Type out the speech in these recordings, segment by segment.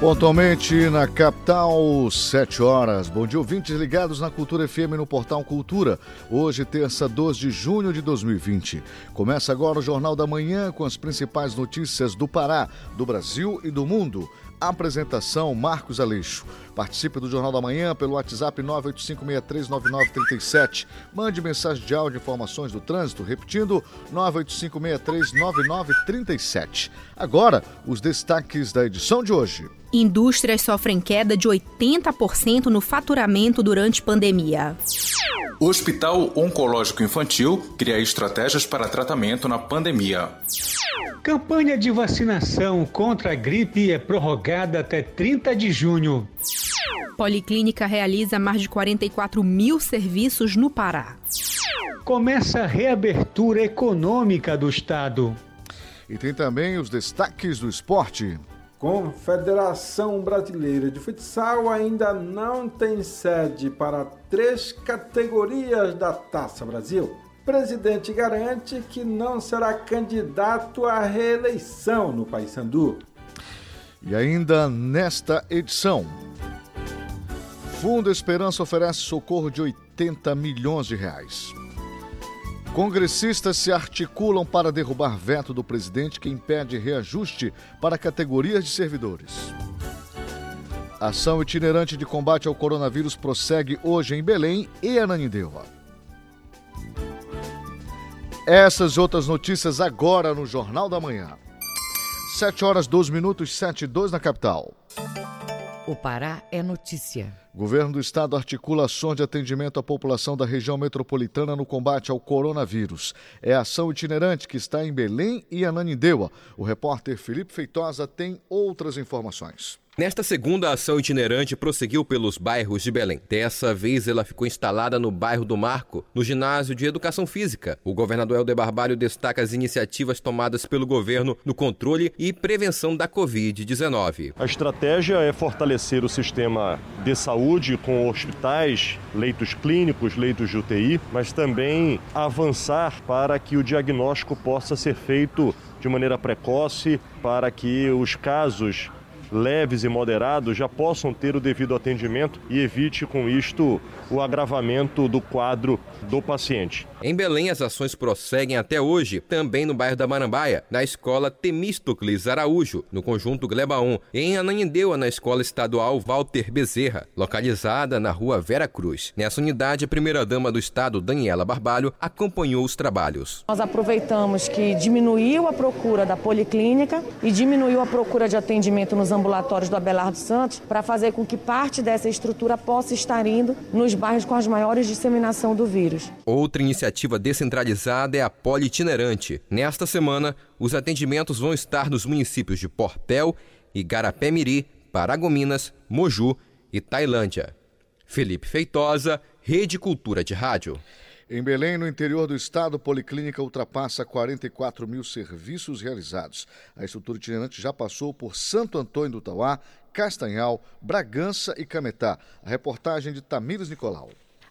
Pontualmente na capital, 7 horas. Bom dia, ouvintes ligados na Cultura FM no Portal Cultura. Hoje, terça 2 de junho de 2020. Começa agora o Jornal da Manhã com as principais notícias do Pará, do Brasil e do mundo. Apresentação Marcos Aleixo. Participe do Jornal da Manhã pelo WhatsApp 985639937. Mande mensagem de áudio informações do trânsito, repetindo 985639937. Agora, os destaques da edição de hoje. Indústrias sofrem queda de 80% no faturamento durante pandemia. O Hospital Oncológico Infantil cria estratégias para tratamento na pandemia. Campanha de vacinação contra a gripe é prorrogada até 30 de junho. Policlínica realiza mais de 44 mil serviços no Pará. Começa a reabertura econômica do Estado. E tem também os destaques do esporte. Confederação Brasileira de Futsal ainda não tem sede para três categorias da Taça Brasil. Presidente garante que não será candidato à reeleição no Paysandu. E ainda nesta edição, Fundo Esperança oferece socorro de 80 milhões de reais. Congressistas se articulam para derrubar veto do presidente que impede reajuste para categorias de servidores. Ação itinerante de combate ao coronavírus prossegue hoje em Belém e Ananindeua. Essas outras notícias agora no Jornal da Manhã. 7 horas 12 minutos, 7 e 2 na capital. O Pará é notícia. Governo do Estado articula ações de atendimento à população da região metropolitana no combate ao coronavírus. É a ação itinerante que está em Belém e Ananindeua. O repórter Felipe Feitosa tem outras informações. Nesta segunda ação itinerante prosseguiu pelos bairros de Belém. Dessa vez ela ficou instalada no bairro do Marco, no ginásio de Educação Física. O governador Helder Barbalho destaca as iniciativas tomadas pelo governo no controle e prevenção da Covid-19. A estratégia é fortalecer o sistema de saúde com hospitais, leitos clínicos, leitos de UTI, mas também avançar para que o diagnóstico possa ser feito de maneira precoce para que os casos leves e moderados já possam ter o devido atendimento e evite com isto o agravamento do quadro do paciente. Em Belém, as ações prosseguem até hoje, também no bairro da Marambaia, na escola Temístocles Araújo, no conjunto Glebaon, e em Ananindeua, na escola estadual Walter Bezerra, localizada na rua Vera Cruz. Nessa unidade, a primeira-dama do estado, Daniela Barbalho, acompanhou os trabalhos. Nós aproveitamos que diminuiu a procura da policlínica e diminuiu a procura de atendimento nos ambulatórios do Abelardo Santos para fazer com que parte dessa estrutura possa estar indo nos bairros com as maiores disseminação do vírus. Outra iniciativa descentralizada é a Politinerante. Nesta semana, os atendimentos vão estar nos municípios de Portel, Igarapé-Miri, Paragominas, Moju e Tailândia. Felipe Feitosa, Rede Cultura de Rádio. Em Belém, no interior do estado, Policlínica ultrapassa 44 mil serviços realizados. A estrutura itinerante já passou por Santo Antônio do Tauá, Castanhal, Bragança e Cametá. A reportagem de Tamires Nicolau.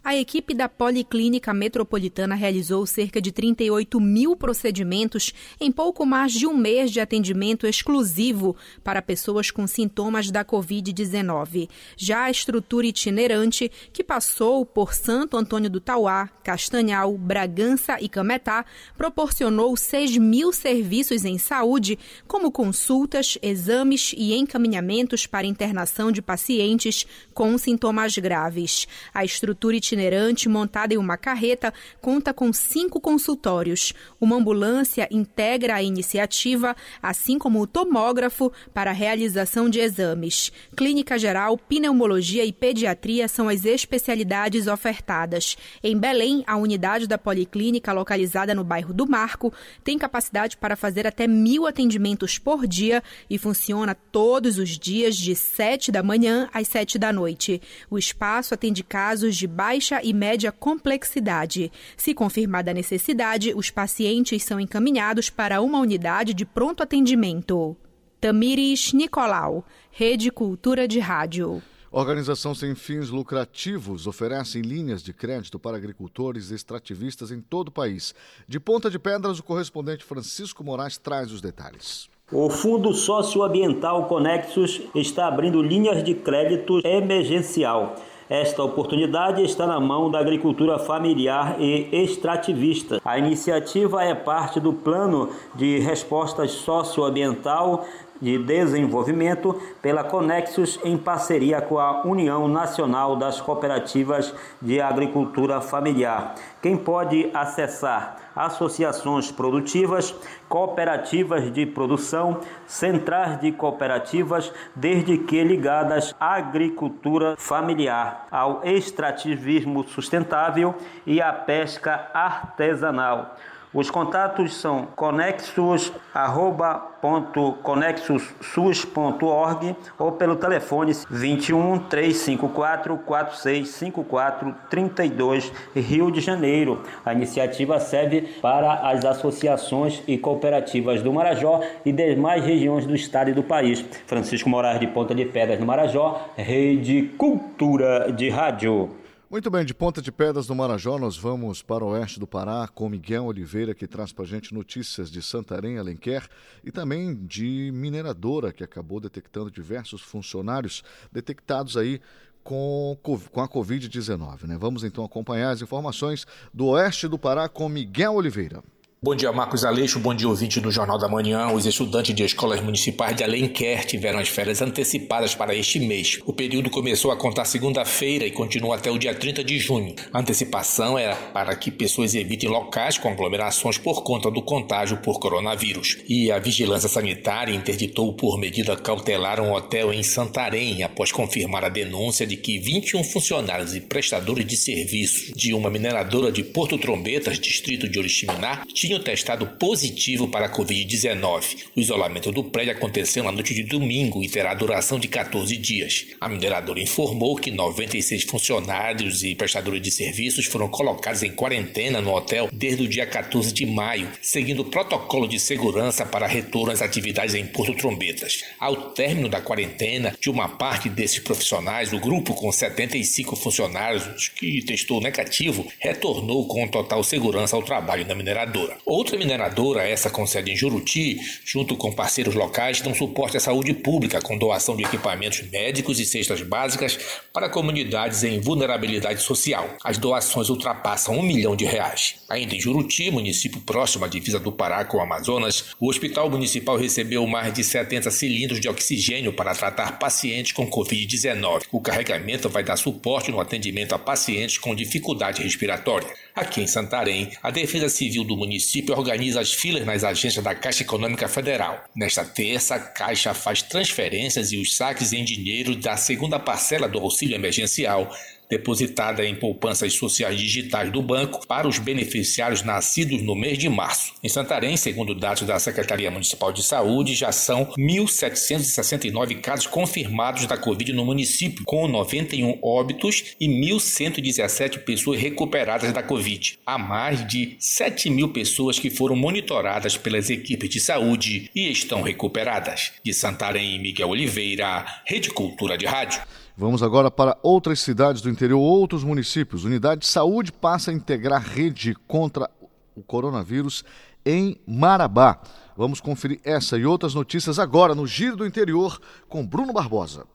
A equipe da Policlínica Metropolitana realizou cerca de 38 mil procedimentos em pouco mais de um mês de atendimento exclusivo para pessoas com sintomas da Covid-19. Já a estrutura itinerante, que passou por Santo Antônio do Tauá, Castanhal, Bragança e Cametá, proporcionou 6 mil serviços em saúde, como consultas, exames e encaminhamentos para internação de pacientes com sintomas graves. A estrutura itinerante itinerante montada em uma carreta conta com cinco consultórios. Uma ambulância integra a iniciativa, assim como o tomógrafo para a realização de exames. Clínica geral, pneumologia e pediatria são as especialidades ofertadas. Em Belém, a unidade da policlínica, localizada no bairro do Marco, tem capacidade para fazer até mil atendimentos por dia e funciona todos os dias de 7 da manhã às 7 da noite. O espaço atende casos de baixa baixa e média complexidade. Se confirmada a necessidade, os pacientes são encaminhados para uma unidade de pronto atendimento. Tamires Nicolau, Rede Cultura de Rádio. Organização sem fins lucrativos oferece linhas de crédito para agricultores extrativistas em todo o país. De Ponta de Pedras, o correspondente Francisco Moraes traz os detalhes. O Fundo Socioambiental Conexus está abrindo linhas de crédito emergencial. Esta oportunidade está na mão da agricultura familiar e extrativista. A iniciativa é parte do Plano de Resposta Socioambiental de Desenvolvimento pela Conexus em parceria com a União Nacional das Cooperativas de Agricultura Familiar. Quem pode acessar associações produtivas, cooperativas de produção, centrais de cooperativas, desde que ligadas à agricultura familiar, ao extrativismo sustentável e à pesca artesanal. Os contatos são conexus@conexussus.org ou pelo telefone 21 354 4654 32 Rio de Janeiro. A iniciativa serve para as associações e cooperativas do Marajó e demais regiões do estado e do país. Francisco Moraes de Ponta de Pedras no Marajó, Rede Cultura de Rádio. Muito bem, de Ponta de Pedras do Marajó, nós vamos para o oeste do Pará com Miguel Oliveira, que traz para a gente notícias de Santarém, Alenquer e também de mineradora, que acabou detectando diversos funcionários detectados aí com, a Covid-19. Né? Vamos então acompanhar as informações do oeste do Pará com Miguel Oliveira. Bom dia, Marcos Aleixo. Bom dia, ouvinte do Jornal da Manhã. Os estudantes de escolas municipais de Alenquer tiveram as férias antecipadas para este mês. O período começou a contar segunda-feira e continua até o dia 30 de junho. A antecipação era para que pessoas evitem locais com aglomerações por conta do contágio por coronavírus. E a Vigilância Sanitária interditou por medida cautelar um hotel em Santarém após confirmar a denúncia de que 21 funcionários e prestadores de serviço de uma mineradora de Porto Trombetas, distrito de Oriximiná, tinham testado positivo para a Covid-19. O isolamento do prédio aconteceu na noite de domingo e terá duração de 14 dias. A mineradora informou que 96 funcionários e prestadores de serviços foram colocados em quarentena no hotel desde o dia 14 de maio, seguindo o protocolo de segurança para retorno às atividades em Porto Trombetas. Ao término da quarentena de uma parte desses profissionais, o grupo com 75 funcionários que testou negativo retornou com total segurança ao trabalho na mineradora. Outra mineradora, essa com sede em Juruti, junto com parceiros locais, dão suporte à saúde pública com doação de equipamentos médicos e cestas básicas para comunidades em vulnerabilidade social. As doações ultrapassam um milhão de reais. Ainda em Juruti, município próximo à divisa do Pará com o Amazonas, o Hospital Municipal recebeu mais de 70 cilindros de oxigênio para tratar pacientes com Covid-19. O carregamento vai dar suporte no atendimento a pacientes com dificuldade respiratória. Aqui em Santarém, a Defesa Civil do município organiza as filas nas agências da Caixa Econômica Federal. Nesta terça, a Caixa faz transferências e os saques em dinheiro da segunda parcela do auxílio emergencial depositada em poupanças sociais digitais do banco para os beneficiários nascidos no mês de março. Em Santarém, segundo dados da Secretaria Municipal de Saúde, já são 1.769 casos confirmados da Covid no município, com 91 óbitos e 1.117 pessoas recuperadas da Covid. Há mais de 7 mil pessoas que foram monitoradas pelas equipes de saúde e estão recuperadas. De Santarém, Miguel Oliveira, Rede Cultura de Rádio. Vamos agora para outras cidades do interior, outros municípios. Unidade de Saúde passa a integrar rede contra o coronavírus em Marabá. Vamos conferir essa e outras notícias agora no Giro do Interior com Bruno Barbosa.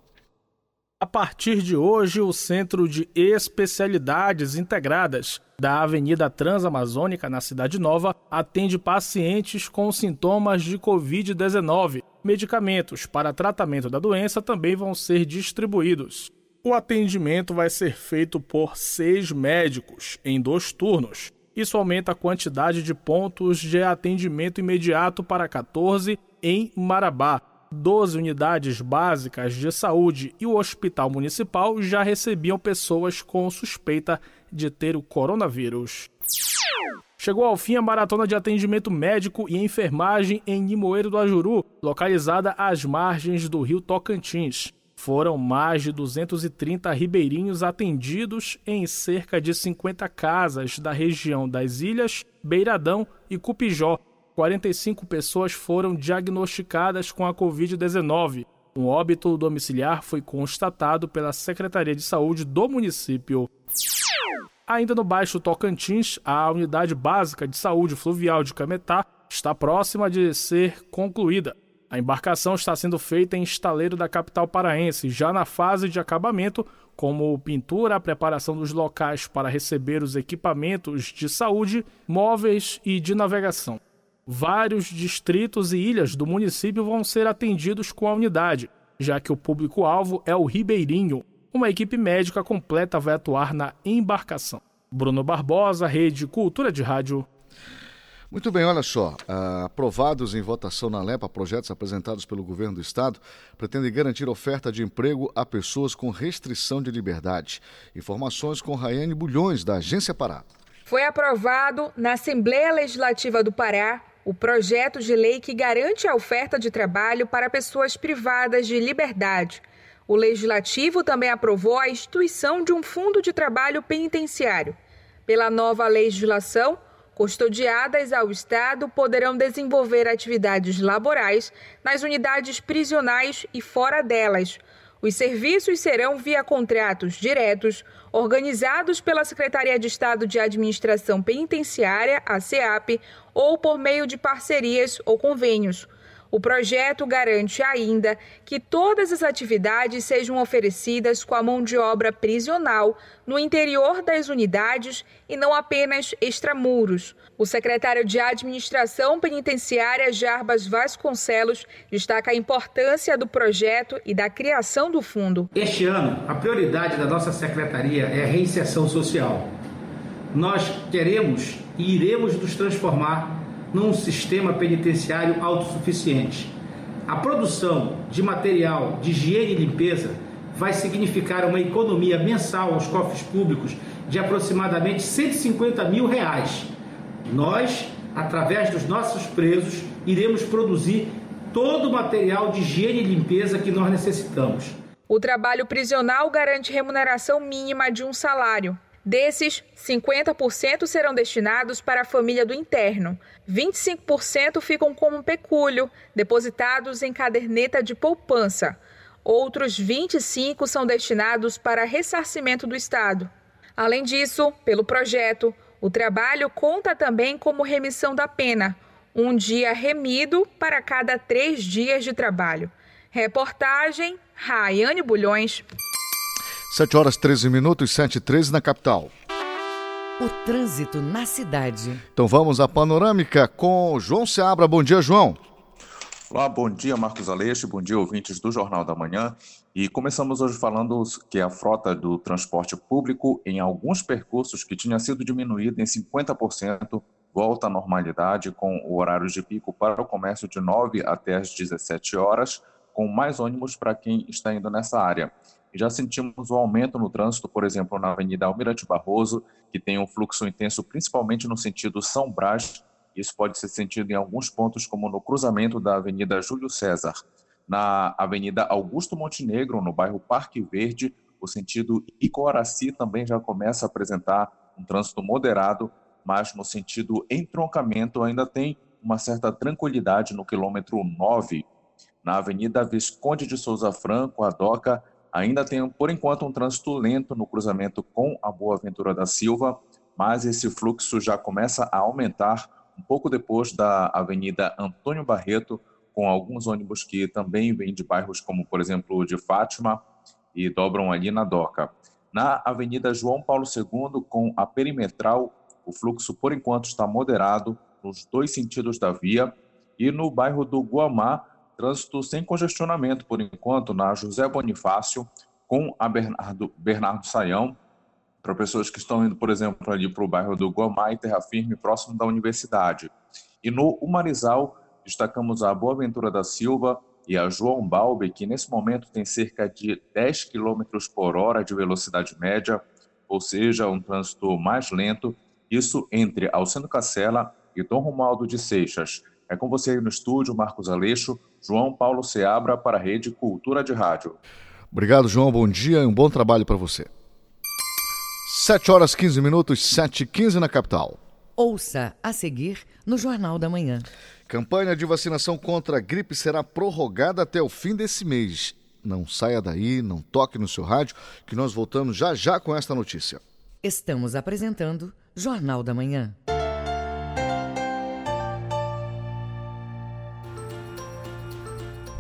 A partir de hoje, o Centro de Especialidades Integradas da Avenida Transamazônica, na Cidade Nova, atende pacientes com sintomas de Covid-19. Medicamentos para tratamento da doença também vão ser distribuídos. O atendimento vai ser feito por seis médicos, em dois turnos. Isso aumenta a quantidade de pontos de atendimento imediato para 14 em Marabá, 12 unidades básicas de saúde e o Hospital Municipal já recebiam pessoas com suspeita de ter o coronavírus. Chegou ao fim a maratona de atendimento médico e enfermagem em Limoeiro do Ajuru, localizada às margens do rio Tocantins. foram mais de 230 ribeirinhos atendidos em cerca de 50 casas da região das Ilhas, Beiradão e Cupijó. 45 pessoas foram diagnosticadas com a Covid-19. Um óbito domiciliar foi constatado pela Secretaria de Saúde do município. Ainda no Baixo Tocantins, a unidade básica de saúde fluvial de Cametá está próxima de ser concluída. A embarcação está sendo feita em estaleiro da capital paraense, já na fase de acabamento, como pintura, a preparação dos locais para receber os equipamentos de saúde, móveis e de navegação. Vários distritos e ilhas do município vão ser atendidos com a unidade, já que o público-alvo é o Ribeirinho. Uma equipe médica completa vai atuar na embarcação. Bruno Barbosa, Rede Cultura de Rádio. Muito bem, olha só. Uh, aprovados em votação na LEPA, projetos apresentados pelo governo do estado pretendem garantir oferta de emprego a pessoas com restrição de liberdade. Informações com Raiane Bulhões, da Agência Pará. Foi aprovado na Assembleia Legislativa do Pará o projeto de lei que garante a oferta de trabalho para pessoas privadas de liberdade. O Legislativo também aprovou a instituição de um fundo de trabalho penitenciário. Pela nova legislação, custodiadas ao Estado poderão desenvolver atividades laborais nas unidades prisionais e fora delas. Os serviços serão via contratos diretos, organizados pela Secretaria de Estado de Administração Penitenciária, a CEAP, ou por meio de parcerias ou convênios. O projeto garante ainda que todas as atividades sejam oferecidas com a mão de obra prisional no interior das unidades e não apenas extramuros. O secretário de Administração Penitenciária, Jarbas Vasconcelos, destaca a importância do projeto e da criação do fundo. Este ano, a prioridade da nossa secretaria é a reinserção social. Nós queremos e iremos nos transformar num sistema penitenciário autossuficiente. A produção de material de higiene e limpeza vai significar uma economia mensal aos cofres públicos de aproximadamente 150 mil reais. Nós, através dos nossos presos, iremos produzir todo o material de higiene e limpeza que nós necessitamos. O trabalho prisional garante remuneração mínima de um salário. Desses, 50% serão destinados para a família do interno, 25% ficam como pecúlio, depositados em caderneta de poupança. Outros 25 são destinados para ressarcimento do Estado. Além disso, pelo projeto, o trabalho conta também como remissão da pena, um dia remido para cada três dias de trabalho. Reportagem Raiane Bulhões. 7 horas 13 minutos, 7 e 13 na capital. O trânsito na cidade. Então vamos à panorâmica com João Seabra. Bom dia, João. Olá, bom dia, Marcos Aleixo, bom dia, ouvintes do Jornal da Manhã. E começamos hoje falando que a frota do transporte público, em alguns percursos que tinha sido diminuída em 50%, volta à normalidade com o horário de pico para o comércio de 9 até as 17 horas, com mais ônibus para quem está indo nessa área já sentimos um aumento no trânsito, por exemplo, na Avenida Almirante Barroso, que tem um fluxo intenso, principalmente no sentido São Brás. Isso pode ser sentido em alguns pontos, como no cruzamento da Avenida Júlio César. Na Avenida Augusto Montenegro, no bairro Parque Verde, o sentido Icoraci também já começa a apresentar um trânsito moderado, mas no sentido entroncamento ainda tem uma certa tranquilidade no quilômetro 9. Na Avenida Visconde de Souza Franco, a DOCA, Ainda tem, por enquanto, um trânsito lento no cruzamento com a Boa Ventura da Silva, mas esse fluxo já começa a aumentar um pouco depois da Avenida Antônio Barreto, com alguns ônibus que também vêm de bairros como, por exemplo, de Fátima e dobram ali na Doca. Na Avenida João Paulo II, com a perimetral, o fluxo, por enquanto, está moderado nos dois sentidos da via. E no bairro do Guamá, Trânsito sem congestionamento, por enquanto, na José Bonifácio, com a Bernardo, Bernardo Saião, para pessoas que estão indo, por exemplo, ali para o bairro do Guamá e Terra Firme, próximo da universidade. E no Humarizal, destacamos a Boaventura da Silva e a João Balbe, que nesse momento tem cerca de 10 km por hora de velocidade média, ou seja, um trânsito mais lento, isso entre Alcendo Cacela e Dom Romualdo de Seixas. É com você aí no estúdio, Marcos Aleixo, João Paulo Seabra para a Rede Cultura de Rádio. Obrigado, João. Bom dia e um bom trabalho para você. 7 horas 15 minutos, 7 e 15 na capital. Ouça a seguir no Jornal da Manhã. Campanha de vacinação contra a gripe será prorrogada até o fim desse mês. Não saia daí, não toque no seu rádio, que nós voltamos já já com esta notícia. Estamos apresentando Jornal da Manhã.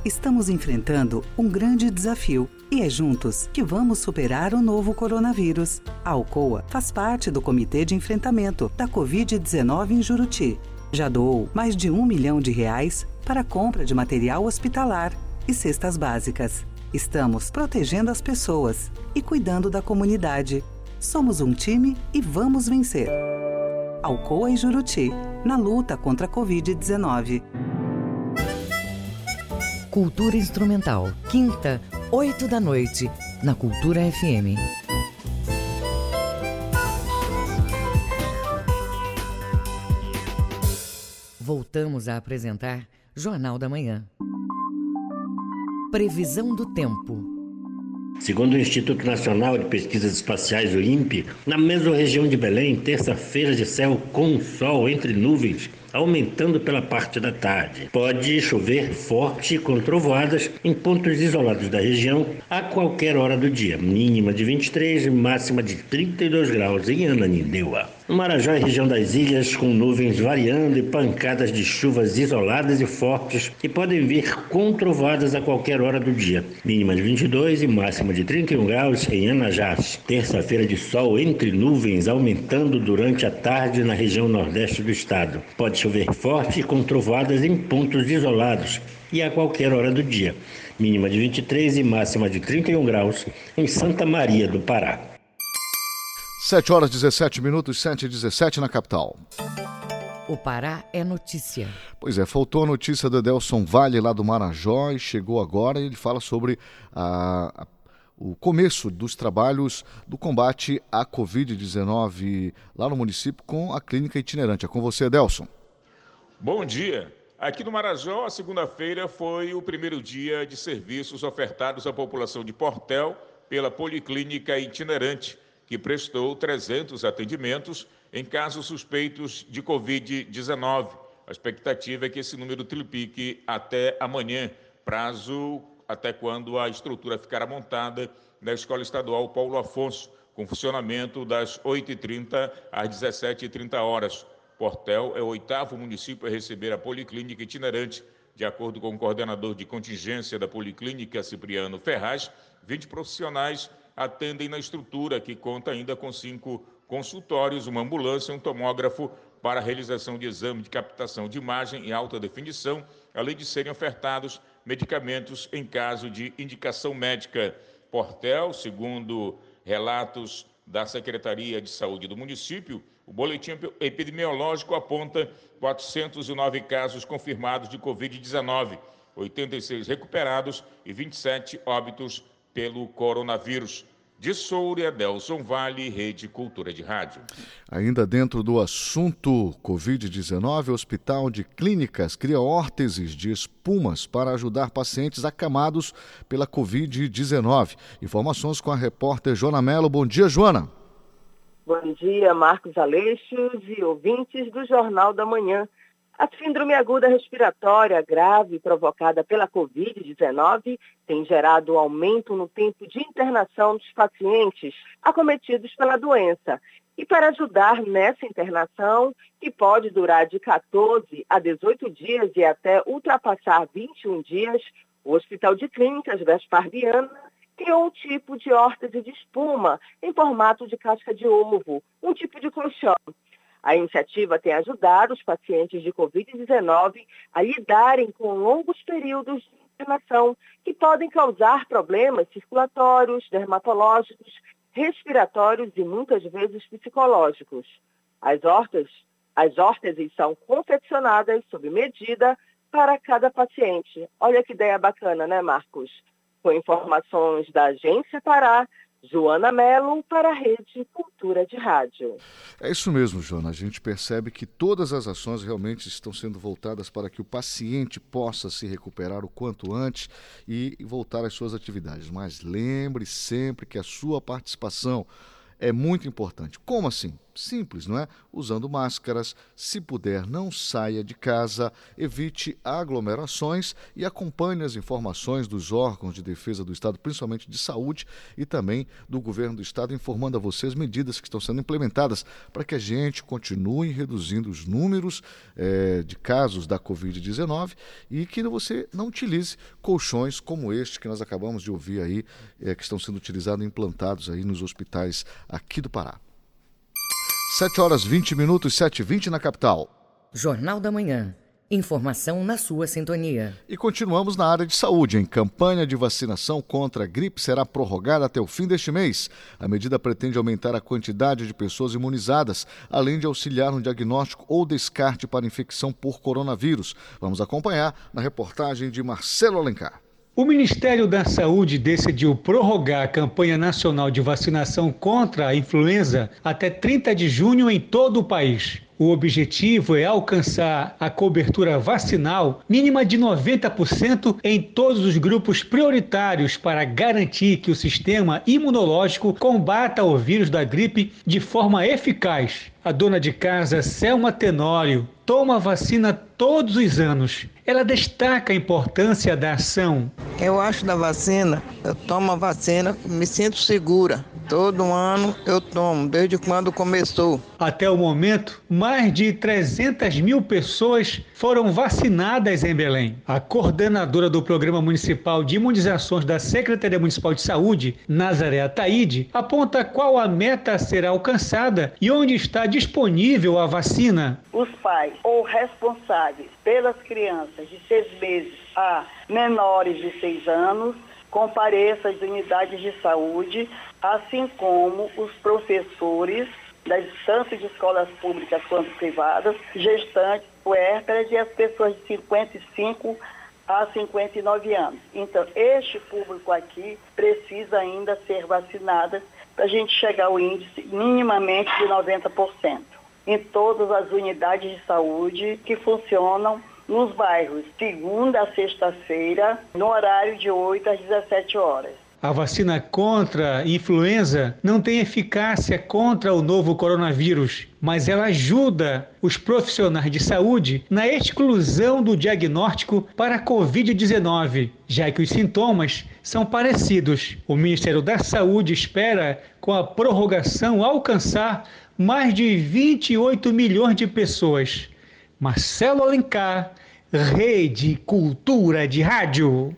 Estamos enfrentando um grande desafio e é juntos que vamos superar o novo coronavírus. A Alcoa faz parte do Comitê de Enfrentamento da Covid-19 em Juruti. Já doou mais de um milhão de reais para compra de material hospitalar e cestas básicas. Estamos protegendo as pessoas e cuidando da comunidade. Somos um time e vamos vencer. Alcoa e Juruti, na luta contra a Covid-19. Cultura Instrumental, quinta, oito da noite, na Cultura FM. Voltamos a apresentar Jornal da Manhã. Previsão do tempo. Segundo o Instituto Nacional de Pesquisas Espaciais, o INPE, na mesma região de Belém, terça-feira de céu com sol entre nuvens aumentando pela parte da tarde. Pode chover forte com trovoadas em pontos isolados da região a qualquer hora do dia, mínima de 23 e máxima de 32 graus em Ananindeua. No Marajó e região das ilhas, com nuvens variando e pancadas de chuvas isoladas e fortes que podem vir com trovoadas a qualquer hora do dia. Mínima de 22 e máxima de 31 graus em Anajás. Terça-feira de sol entre nuvens, aumentando durante a tarde na região nordeste do estado. Pode chover forte com trovoadas em pontos isolados e a qualquer hora do dia. Mínima de 23 e máxima de 31 graus em Santa Maria do Pará. 7 horas 17 minutos, 7 e 17 na capital. O Pará é notícia. Pois é, faltou a notícia do Edelson Vale lá do Marajó e chegou agora e ele fala sobre a, a o começo dos trabalhos do combate à Covid-19 lá no município com a clínica itinerante. É com você, Edelson. Bom dia. Aqui no Marajó, a segunda-feira foi o primeiro dia de serviços ofertados à população de Portel pela Policlínica Itinerante, que prestou 300 atendimentos em casos suspeitos de Covid-19. A expectativa é que esse número triplique até amanhã, prazo até quando a estrutura ficará montada na Escola Estadual Paulo Afonso, com funcionamento das 8h30 às 17h30 horas. Portel é o oitavo município a receber a policlínica itinerante. De acordo com o coordenador de contingência da Policlínica, Cipriano Ferraz, 20 profissionais atendem na estrutura, que conta ainda com cinco consultórios, uma ambulância um tomógrafo para a realização de exame de captação de imagem em alta definição, além de serem ofertados medicamentos em caso de indicação médica. Portel, segundo relatos da Secretaria de Saúde do município, o boletim epidemiológico aponta 409 casos confirmados de Covid-19, 86 recuperados e 27 óbitos pelo coronavírus. De Soura, Delson Vale, Rede Cultura de Rádio. Ainda dentro do assunto Covid-19, o Hospital de Clínicas cria órteses de espumas para ajudar pacientes acamados pela Covid-19. Informações com a repórter Joana Mello. Bom dia, Joana. Bom dia, Marcos Aleixos e ouvintes do Jornal da Manhã. A síndrome aguda respiratória grave provocada pela Covid-19 tem gerado aumento no tempo de internação dos pacientes acometidos pela doença. E para ajudar nessa internação, que pode durar de 14 a 18 dias e até ultrapassar 21 dias, o Hospital de Clínicas Gaspar Viana criou um tipo de órtese de espuma em formato de casca de ovo, um tipo de colchão. A iniciativa tem ajudado os pacientes de Covid-19 a lidarem com longos períodos de internação que podem causar problemas circulatórios, dermatológicos, respiratórios e muitas vezes psicológicos. As hortas, as órteses são confeccionadas sob medida para cada paciente. Olha que ideia bacana, né, Marcos? Com informações da Agência Pará, Joana Mello para a Rede Cultura de Rádio. É isso mesmo, Joana. A gente percebe que todas as ações realmente estão sendo voltadas para que o paciente possa se recuperar o quanto antes e voltar às suas atividades. Mas lembre sempre que a sua participação é muito importante. Como assim? Simples, não é? Usando máscaras, se puder, não saia de casa, evite aglomerações e acompanhe as informações dos órgãos de defesa do Estado, principalmente de saúde e também do governo do Estado, informando a você as medidas que estão sendo implementadas para que a gente continue reduzindo os números é, de casos da Covid-19 e que você não utilize colchões como este que nós acabamos de ouvir aí, é, que estão sendo utilizados e implantados aí nos hospitais aqui do Pará. 7 horas 20 minutos, 7 e 20 na capital. Jornal da Manhã. Informação na sua sintonia. E continuamos na área de saúde. Em campanha de vacinação contra a gripe será prorrogada até o fim deste mês. A medida pretende aumentar a quantidade de pessoas imunizadas, além de auxiliar no diagnóstico ou descarte para infecção por coronavírus. Vamos acompanhar na reportagem de Marcelo Alencar. O Ministério da Saúde decidiu prorrogar a campanha nacional de vacinação contra a influenza até 30 de junho em todo o país. O objetivo é alcançar a cobertura vacinal mínima de 90% em todos os grupos prioritários para garantir que o sistema imunológico combata o vírus da gripe de forma eficaz. A dona de casa Selma Tenório toma vacina todos os anos. Ela destaca a importância da ação. Eu acho da vacina, eu tomo a vacina, me sinto segura. Todo ano eu tomo, desde quando começou. Até o momento, mais de 300 mil pessoas foram vacinadas em Belém. A coordenadora do Programa Municipal de Imunizações da Secretaria Municipal de Saúde, Nazaré Ataíde, aponta qual a meta a ser alcançada e onde está disponível a vacina. Os pais ou responsáveis pelas crianças de seis meses a menores de seis anos compareçam às unidades de saúde, assim como os professores das instâncias de escolas públicas quanto privadas, gestantes, puérperas e as pessoas de 55 a 59 anos. Então, este público aqui precisa ainda ser vacinado para a gente chegar ao índice minimamente de 90% em todas as unidades de saúde que funcionam nos bairros, segunda a sexta-feira, no horário de 8 às 17 horas. A vacina contra a influenza não tem eficácia contra o novo coronavírus, mas ela ajuda os profissionais de saúde na exclusão do diagnóstico para a Covid-19, já que os sintomas são parecidos. O Ministério da Saúde espera, com a prorrogação, alcançar mais de 28 milhões de pessoas. Marcelo Alencar, Rede Cultura de Rádio.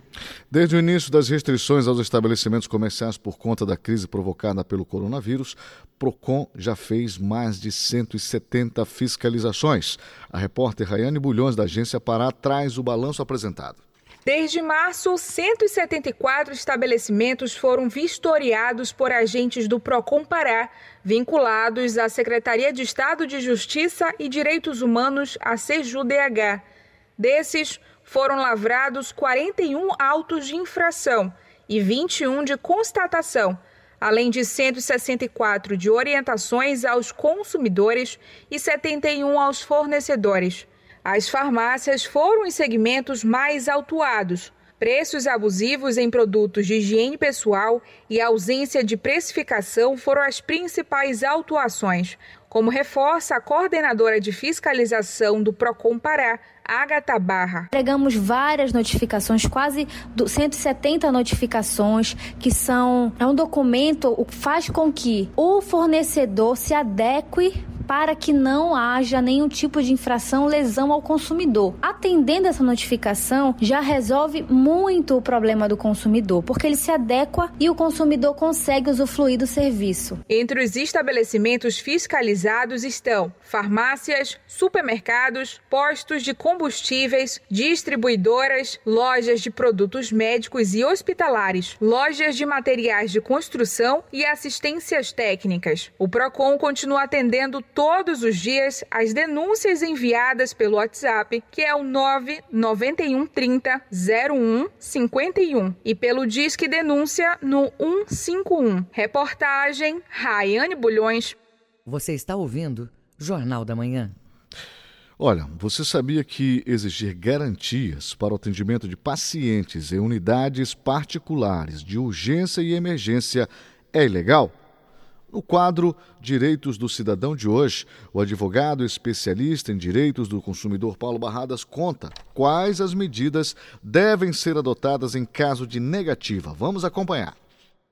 Desde o início das restrições aos estabelecimentos comerciais por conta da crise provocada pelo coronavírus, Procon já fez mais de 170 fiscalizações. A repórter Rayane Bulhões, da agência Pará, traz o balanço apresentado. Desde março, 174 estabelecimentos foram vistoriados por agentes do Procon Pará, vinculados à Secretaria de Estado de Justiça e Direitos Humanos, a CJUDH. Desses, foram lavrados 41 autos de infração e 21 de constatação, além de 164 de orientações aos consumidores e 71 aos fornecedores. As farmácias foram os segmentos mais autuados. Preços abusivos em produtos de higiene pessoal e ausência de precificação foram as principais autuações, como reforça a coordenadora de fiscalização do Procon Pará, Agatha Barra. Entregamos várias notificações, quase 170 notificações, que são é um documento que faz com que o fornecedor se adeque para que não haja nenhum tipo de infração, lesão ao consumidor. Atendendo essa notificação, já resolve muito o problema do consumidor, porque ele se adequa e o consumidor consegue usufruir do serviço. Entre os estabelecimentos fiscalizados estão farmácias, supermercados, postos de combustíveis, distribuidoras, lojas de produtos médicos e hospitalares, lojas de materiais de construção e assistências técnicas. O Procon continua atendendo todos os dias as denúncias enviadas pelo WhatsApp, que é o 99130 0151 e pelo Disque Denúncia no 151. Reportagem Raiane Bulhões. Você está ouvindo Jornal da Manhã. Olha, você sabia que exigir garantias para o atendimento de pacientes em unidades particulares de urgência e emergência é ilegal? No quadro Direitos do Cidadão de hoje, o advogado especialista em direitos do consumidor Paulo Barradas conta quais as medidas devem ser adotadas em caso de negativa. Vamos acompanhar.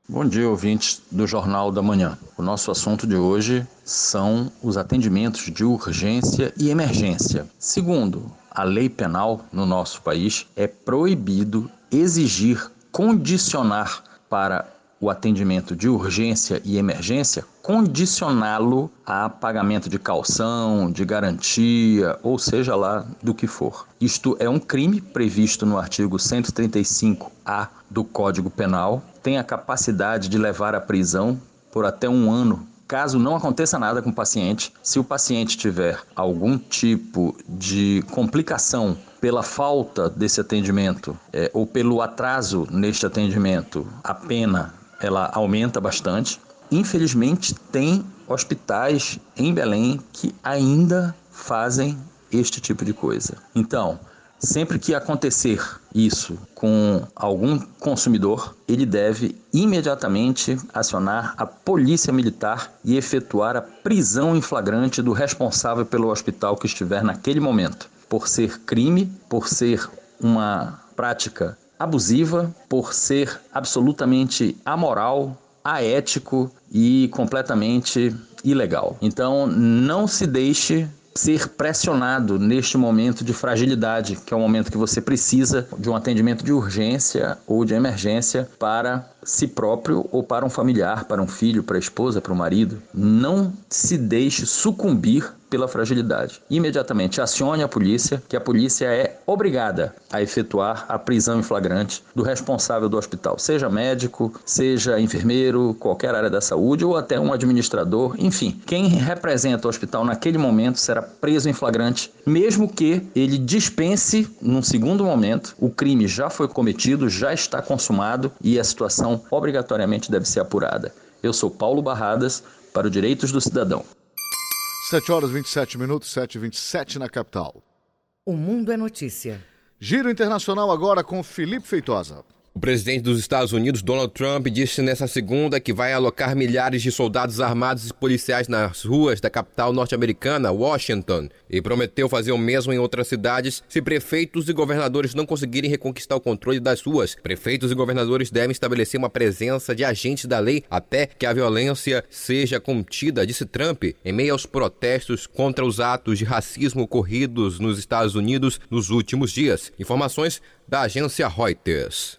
Bom dia, ouvintes do Jornal da Manhã. O nosso assunto de hoje são os atendimentos de urgência e emergência. Segundo a lei penal no nosso país, é proibido exigir, condicionar para o atendimento de urgência e emergência, condicioná-lo a pagamento de calção, de garantia, ou seja lá do que for. Isto é um crime previsto no artigo 135-A do Código Penal tem a capacidade de levar à prisão por até um ano caso não aconteça nada com o paciente, se o paciente tiver algum tipo de complicação pela falta desse atendimento é, ou pelo atraso neste atendimento, a pena ela aumenta bastante. Infelizmente, tem hospitais em Belém que ainda fazem este tipo de coisa. Então, Sempre que acontecer isso com algum consumidor, ele deve imediatamente acionar a polícia militar e efetuar a prisão em flagrante do responsável pelo hospital que estiver naquele momento, por ser crime, por ser uma prática abusiva, por ser absolutamente amoral, aético e completamente ilegal. Então, não se deixe ser pressionado neste momento de fragilidade, que é o momento que você precisa de um atendimento de urgência ou de emergência para si próprio ou para um familiar, para um filho, para a esposa, para o marido. Não se deixe sucumbir pela fragilidade. Imediatamente acione a polícia, que a polícia é obrigada a efetuar a prisão em flagrante do responsável do hospital, seja médico, seja enfermeiro, qualquer área da saúde ou até um administrador, enfim, quem representa o hospital naquele momento será preso em flagrante, mesmo que ele dispense num segundo momento, o crime já foi cometido, já está consumado e a situação obrigatoriamente deve ser apurada. Eu sou Paulo Barradas para o Direitos do Cidadão. 7 horas 27 minutos, 7 e 27 na capital. O Mundo é Notícia. Giro Internacional agora com Felipe Feitosa. O presidente dos Estados Unidos, Donald Trump, disse nesta segunda que vai alocar milhares de soldados armados e policiais nas ruas da capital norte-americana, Washington, e prometeu fazer o mesmo em outras cidades se prefeitos e governadores não conseguirem reconquistar o controle das ruas. Prefeitos e governadores devem estabelecer uma presença de agentes da lei até que a violência seja contida, disse Trump, em meio aos protestos contra os atos de racismo ocorridos nos Estados Unidos nos últimos dias. Informações da agência Reuters.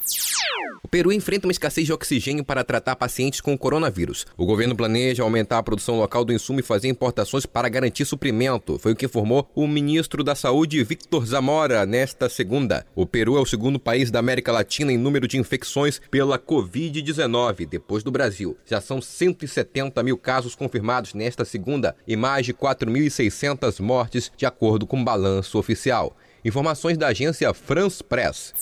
O Peru enfrenta uma escassez de oxigênio para tratar pacientes com coronavírus. O governo planeja aumentar a produção local do insumo e fazer importações para garantir suprimento. Foi o que informou o ministro da Saúde, Victor Zamora, nesta segunda. O Peru é o segundo país da América Latina em número de infecções pela Covid-19, depois do Brasil. Já são 170 mil casos confirmados nesta segunda e mais de 4.600 mortes, de acordo com o balanço oficial. Informações da agência France Press.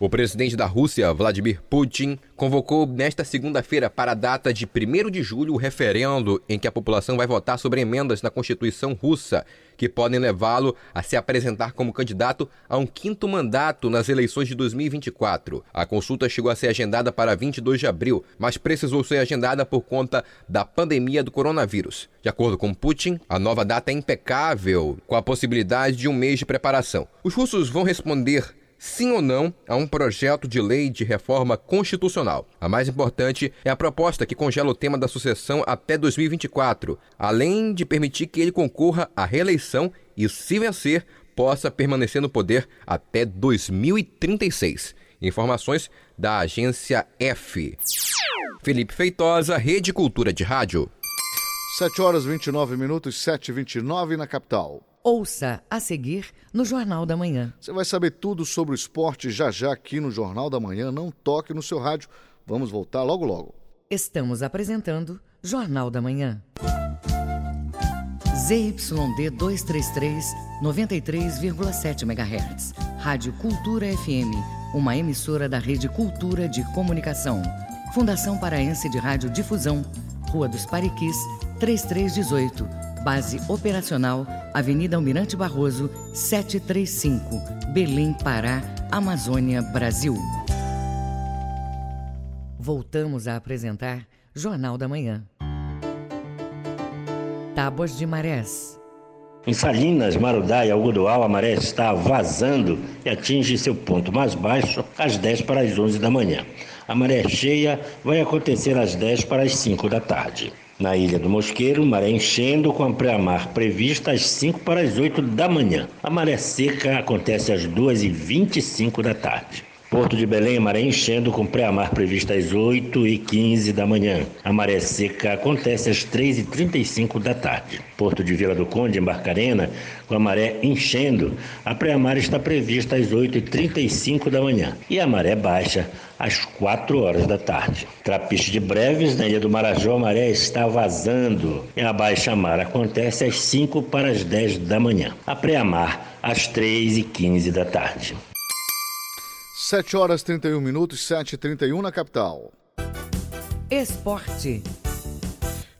O presidente da Rússia, Vladimir Putin, convocou nesta segunda-feira para a data de 1 de julho o referendo em que a população vai votar sobre emendas na Constituição russa que podem levá-lo a se apresentar como candidato a um quinto mandato nas eleições de 2024. A consulta chegou a ser agendada para 22 de abril, mas precisou ser agendada por conta da pandemia do coronavírus. De acordo com Putin, a nova data é impecável, com a possibilidade de um mês de preparação. Os russos vão responder sim ou não a um projeto de lei de reforma constitucional. A mais importante é a proposta que congela o tema da sucessão até 2024, além de permitir que ele concorra à reeleição e, se vencer, possa permanecer no poder até 2036. Informações da agência F. Felipe Feitosa, Rede Cultura de Rádio. 7 horas 29 minutos, 7 e 29 na capital. Ouça a seguir no Jornal da Manhã. Você vai saber tudo sobre o esporte já já aqui no Jornal da Manhã. Não toque no seu rádio. Vamos voltar logo logo. Estamos apresentando Jornal da Manhã. ZYD 233, 93,7 MHz. Rádio Cultura FM, uma emissora da Rede Cultura de Comunicação. Fundação Paraense de Rádio Difusão, Rua dos Pariquis, 3318. Base operacional, Avenida Almirante Barroso, 735, Belém, Pará, Amazônia, Brasil. Voltamos a apresentar Jornal da Manhã. Tábuas de Marés. Em Salinas, Marudá e Algodoal, a maré está vazando e atinge seu ponto mais baixo às 10 para as 11 da manhã. A maré cheia vai acontecer às 10 para as 5 da tarde. Na Ilha do Mosqueiro, maré enchendo com a pré-mar prevista às 5 para as 8 da manhã. A maré seca acontece às 2 e 25 da tarde. Porto de Belém, maré enchendo com pré-amar prevista às 8 e 15 da manhã. A maré seca acontece às 3 e 35 da tarde. Porto de Vila do Conde, em Barcarena, com a maré enchendo. A pré-amar está prevista às 8 e 35 da manhã. E a maré baixa às 4 horas da tarde. Trapiche de Breves, na Ilha do Marajó, a maré está vazando. E a baixa mar acontece às 5 para as 10 da manhã. A pré-amar às 3 e 15 da tarde. 7 horas 31 minutos, 7 e 31 na capital. Esporte.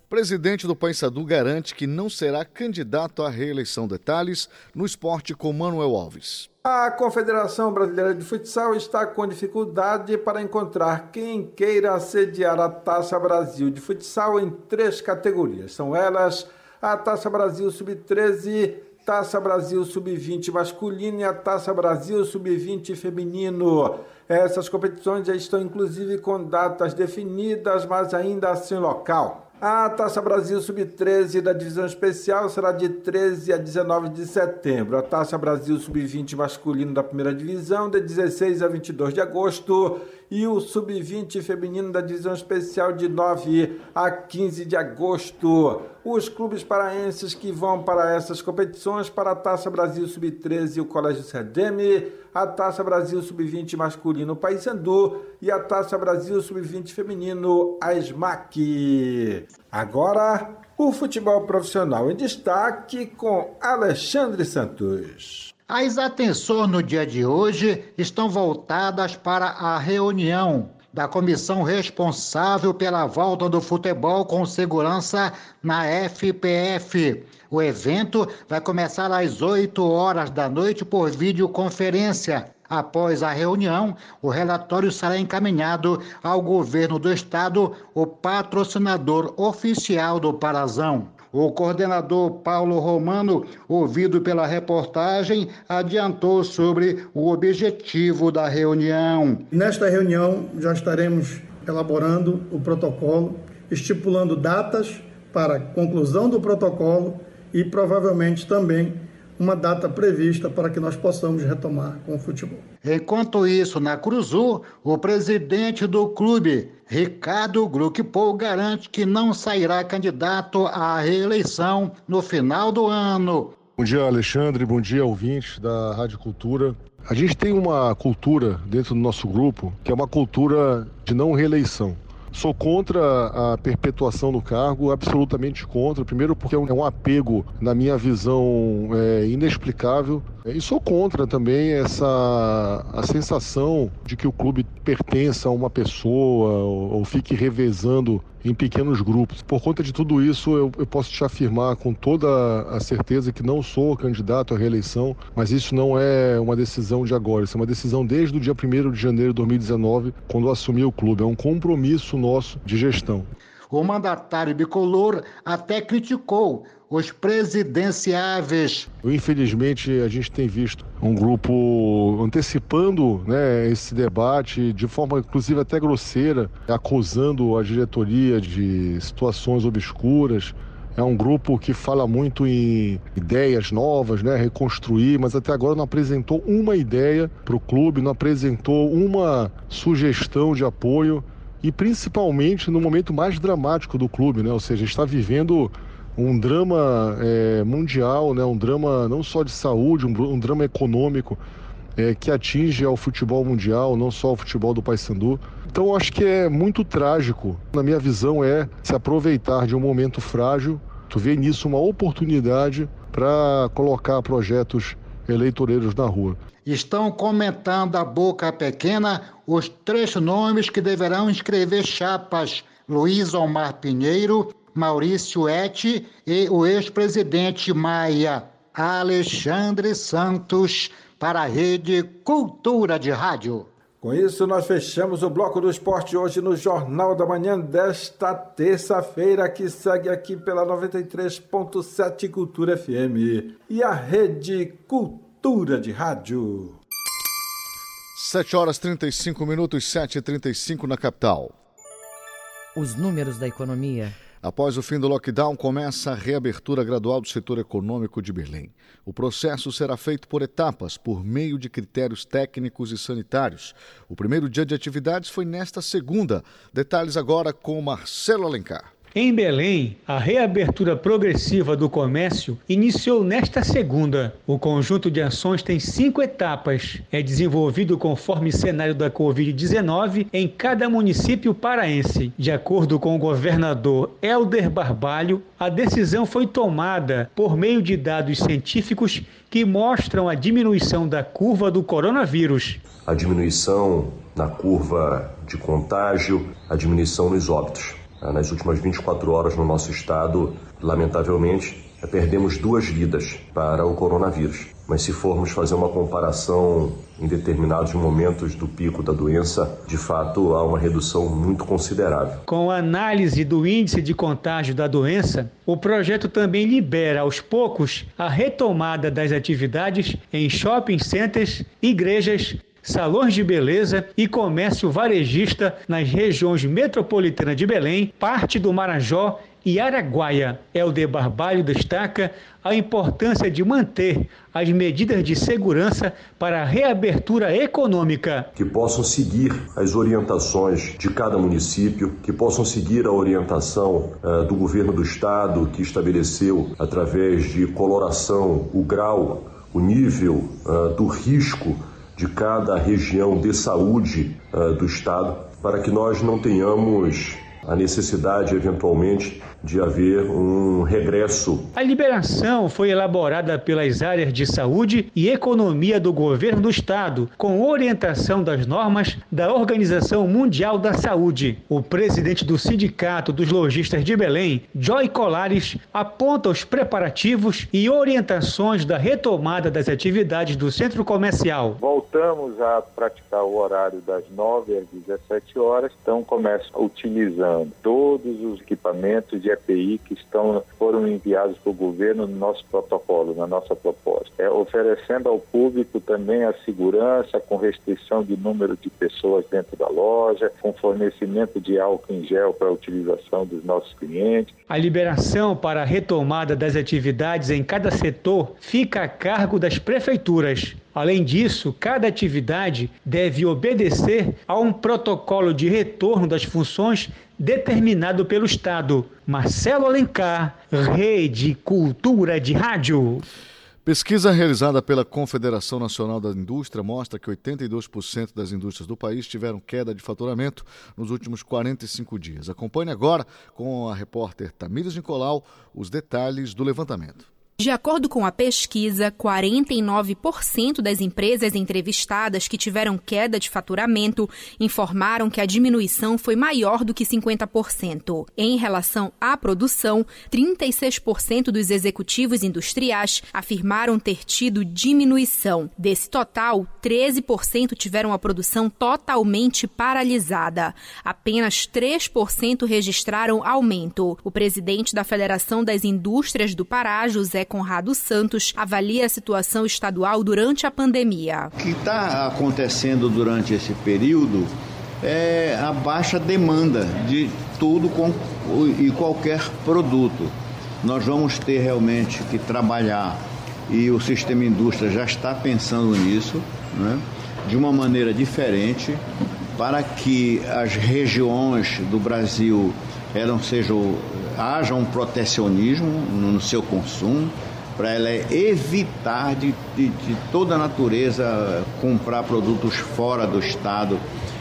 Presidente do Paysandu garante que não será candidato à reeleição. Detalhes no esporte com Manuel Alves. A Confederação Brasileira de Futsal está com dificuldade para encontrar quem queira sediar a Taça Brasil de Futsal em três categorias. São elas a Taça Brasil Sub-13, Taça Brasil Sub-20 masculino e a Taça Brasil Sub-20 feminino. Essas competições já estão inclusive com datas definidas, mas ainda sem local. A Taça Brasil Sub-13 da divisão especial será de 13 a 19 de setembro. A Taça Brasil Sub-20 masculino da primeira divisão de 16 a 22 de agosto e o Sub-20 feminino da divisão especial de 9 a 15 de agosto. Os clubes paraenses que vão para essas competições para a Taça Brasil Sub-13 o Colégio Cedeme, a Taça Brasil Sub-20 masculino Paysandu e a Taça Brasil Sub-20 feminino a SMAC. Agora, o futebol profissional em destaque com Alexandre Santos. As atenções no dia de hoje estão voltadas para a reunião da comissão responsável pela volta do futebol com segurança na FPF. O evento vai começar às 8 horas da noite por videoconferência. Após a reunião, o relatório será encaminhado ao governo do estado, o patrocinador oficial do Parazão. O coordenador Paulo Romano, ouvido pela reportagem, adiantou sobre o objetivo da reunião. Nesta reunião já estaremos elaborando o protocolo, estipulando datas para conclusão do protocolo e provavelmente também uma data prevista para que nós possamos retomar com o futebol. Enquanto isso, na Cruzul, o presidente do clube, Ricardo Gluckpol, garante que não sairá candidato à reeleição no final do ano. Bom dia, Alexandre. Bom dia, ouvintes da Rádio Cultura. A gente tem uma cultura dentro do nosso grupo que é uma cultura de não reeleição. Sou contra a perpetuação do cargo, absolutamente contra. Primeiro, porque é um apego, na minha visão, é, inexplicável. E sou contra também essa a sensação de que o clube pertença a uma pessoa ou, ou fique revezando em pequenos grupos. Por conta de tudo isso, eu, eu, posso te afirmar com toda a certeza que não sou candidato à reeleição, mas isso não é uma decisão de agora, isso é uma decisão desde o dia 1 de janeiro de 2019, quando assumi o clube. É um compromisso nosso de gestão. O mandatário bicolor até criticou os presidenciáveis. Infelizmente, a gente tem visto um grupo antecipando né, esse debate de forma, inclusive, até grosseira, acusando a diretoria de situações obscuras. É um grupo que fala muito em ideias novas, né, reconstruir, mas até agora não apresentou uma ideia para o clube, não apresentou uma sugestão de apoio e principalmente no momento mais dramático do clube, né? Ou seja, está vivendo um drama é, mundial, né? um drama não só de saúde, um, um drama econômico é, que atinge ao futebol mundial, não só ao futebol do Paysandu. Então acho que é muito trágico. Na minha visão é se aproveitar de um momento frágil Tu vê nisso uma oportunidade para colocar projetos eleitoreiros na rua. Estão comentando a boca pequena os três nomes que deverão inscrever chapas: Luiz Omar Pinheiro, Maurício Eti e o ex-presidente Maia. Alexandre Santos, para a Rede Cultura de Rádio. Com isso, nós fechamos o bloco do esporte hoje no Jornal da Manhã desta terça-feira, que segue aqui pela 93.7 Cultura FM e a Rede Cultura de Rádio. 7 horas 35 minutos, 7 e 35 na capital. Os números da economia. Após o fim do lockdown, começa a reabertura gradual do setor econômico de Berlim. O processo será feito por etapas, por meio de critérios técnicos e sanitários. O primeiro dia de atividades foi nesta segunda. Detalhes agora com Marcelo Alencar. Em Belém, a reabertura progressiva do comércio iniciou nesta segunda. O conjunto de ações tem cinco etapas. É desenvolvido conforme cenário da Covid-19 em cada município paraense. De acordo com o governador Helder Barbalho, a decisão foi tomada por meio de dados científicos que mostram a diminuição da curva do coronavírus. A diminuição na curva de contágio, a diminuição nos óbitos. Ah, nas últimas 24 horas no nosso estado, lamentavelmente, perdemos duas vidas para o coronavírus. Mas se formos fazer uma comparação em determinados momentos do pico da doença, de fato há uma redução muito considerável. Com a análise do índice de contágio da doença, o projeto também libera aos poucos a retomada das atividades em shopping centers, igrejas, salões de beleza e comércio varejista nas regiões metropolitana de Belém, parte do Marajó e Araguaia. Helder Barbalho destaca a importância de manter as medidas de segurança para a reabertura econômica. Que possam seguir as orientações de cada município, que possam seguir a orientação uh, do governo do estado, que estabeleceu, através de coloração, o grau, o nível uh, do risco de cada região de saúde uh, do estado, para que nós não tenhamos a necessidade, eventualmente, de haver um regresso. A liberação foi elaborada pelas áreas de saúde e economia do governo do estado, com orientação das normas da Organização Mundial da Saúde. O presidente do Sindicato dos Lojistas de Belém, Joy Colares, aponta os preparativos e orientações da retomada das atividades do centro comercial. Voltamos a praticar o horário das 9 às 17 horas, então começa utilizando todos os equipamentos de EPI que estão, foram enviados para o governo no nosso protocolo, na nossa proposta. É, oferecendo ao público também a segurança com restrição de número de pessoas dentro da loja, com fornecimento de álcool em gel para a utilização dos nossos clientes. A liberação para a retomada das atividades em cada setor fica a cargo das prefeituras. Além disso, cada atividade deve obedecer a um protocolo de retorno das funções determinado pelo Estado. Marcelo Alencar, Rede Cultura de Rádio. Pesquisa realizada pela Confederação Nacional da Indústria mostra que 82% das indústrias do país tiveram queda de faturamento nos últimos 45 dias. Acompanhe agora com a repórter Tamires Nicolau os detalhes do levantamento. De acordo com a pesquisa, 49% das empresas entrevistadas que tiveram queda de faturamento informaram que a diminuição foi maior do que 50%. Em relação à produção, 36% dos executivos industriais afirmaram ter tido diminuição. Desse total, 13% tiveram a produção totalmente paralisada. Apenas 3% registraram aumento. O presidente da Federação das Indústrias do Pará, José Conrado Santos avalia a situação estadual durante a pandemia. O que está acontecendo durante esse período é a baixa demanda de tudo e qualquer produto. Nós vamos ter realmente que trabalhar e o sistema indústria já está pensando nisso, né, de uma maneira diferente, para que as regiões do Brasil eram, sejam, haja um protecionismo no seu consumo, para ela evitar de, de, de toda a natureza comprar produtos fora do estado.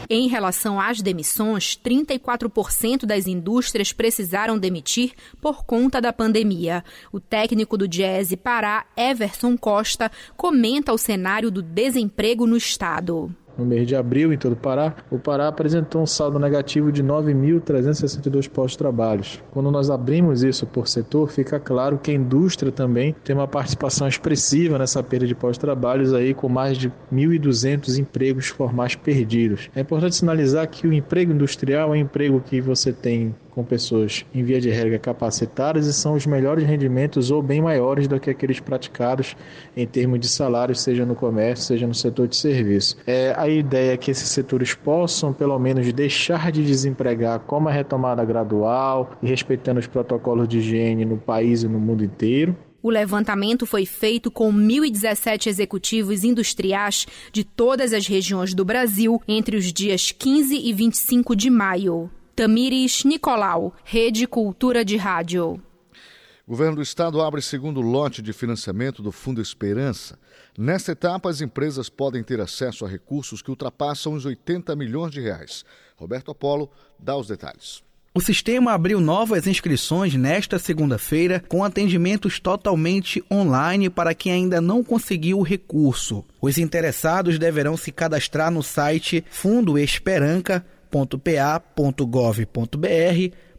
Em relação às demissões, 34% das indústrias precisaram demitir por conta da pandemia. O técnico do Diese Pará, Everson Costa, comenta o cenário do desemprego no estado no mês de abril em todo o Pará, o Pará apresentou um saldo negativo de 9.362 postos de trabalho. Quando nós abrimos isso por setor, fica claro que a indústria também tem uma participação expressiva nessa perda de postos de aí com mais de 1.200 empregos formais perdidos. É importante sinalizar que o emprego industrial é um emprego que você tem com pessoas em via de regra capacitadas e são os melhores rendimentos ou bem maiores do que aqueles praticados em termos de salários, seja no comércio, seja no setor de serviço. É, a ideia é que esses setores possam, pelo menos, deixar de desempregar com uma retomada gradual e respeitando os protocolos de higiene no país e no mundo inteiro. O levantamento foi feito com 1.017 executivos industriais de todas as regiões do Brasil entre os dias 15 e 25 de maio. Tamires Nicolau, Rede Cultura de Rádio. O governo do estado abre segundo lote de financiamento do Fundo Esperança. Nesta etapa, as empresas podem ter acesso a recursos que ultrapassam os 80 milhões de reais. Roberto Apolo dá os detalhes. O sistema abriu novas inscrições nesta segunda-feira, com atendimentos totalmente online para quem ainda não conseguiu o recurso. Os interessados deverão se cadastrar no site fundoesperanca.com www.pa.gov.br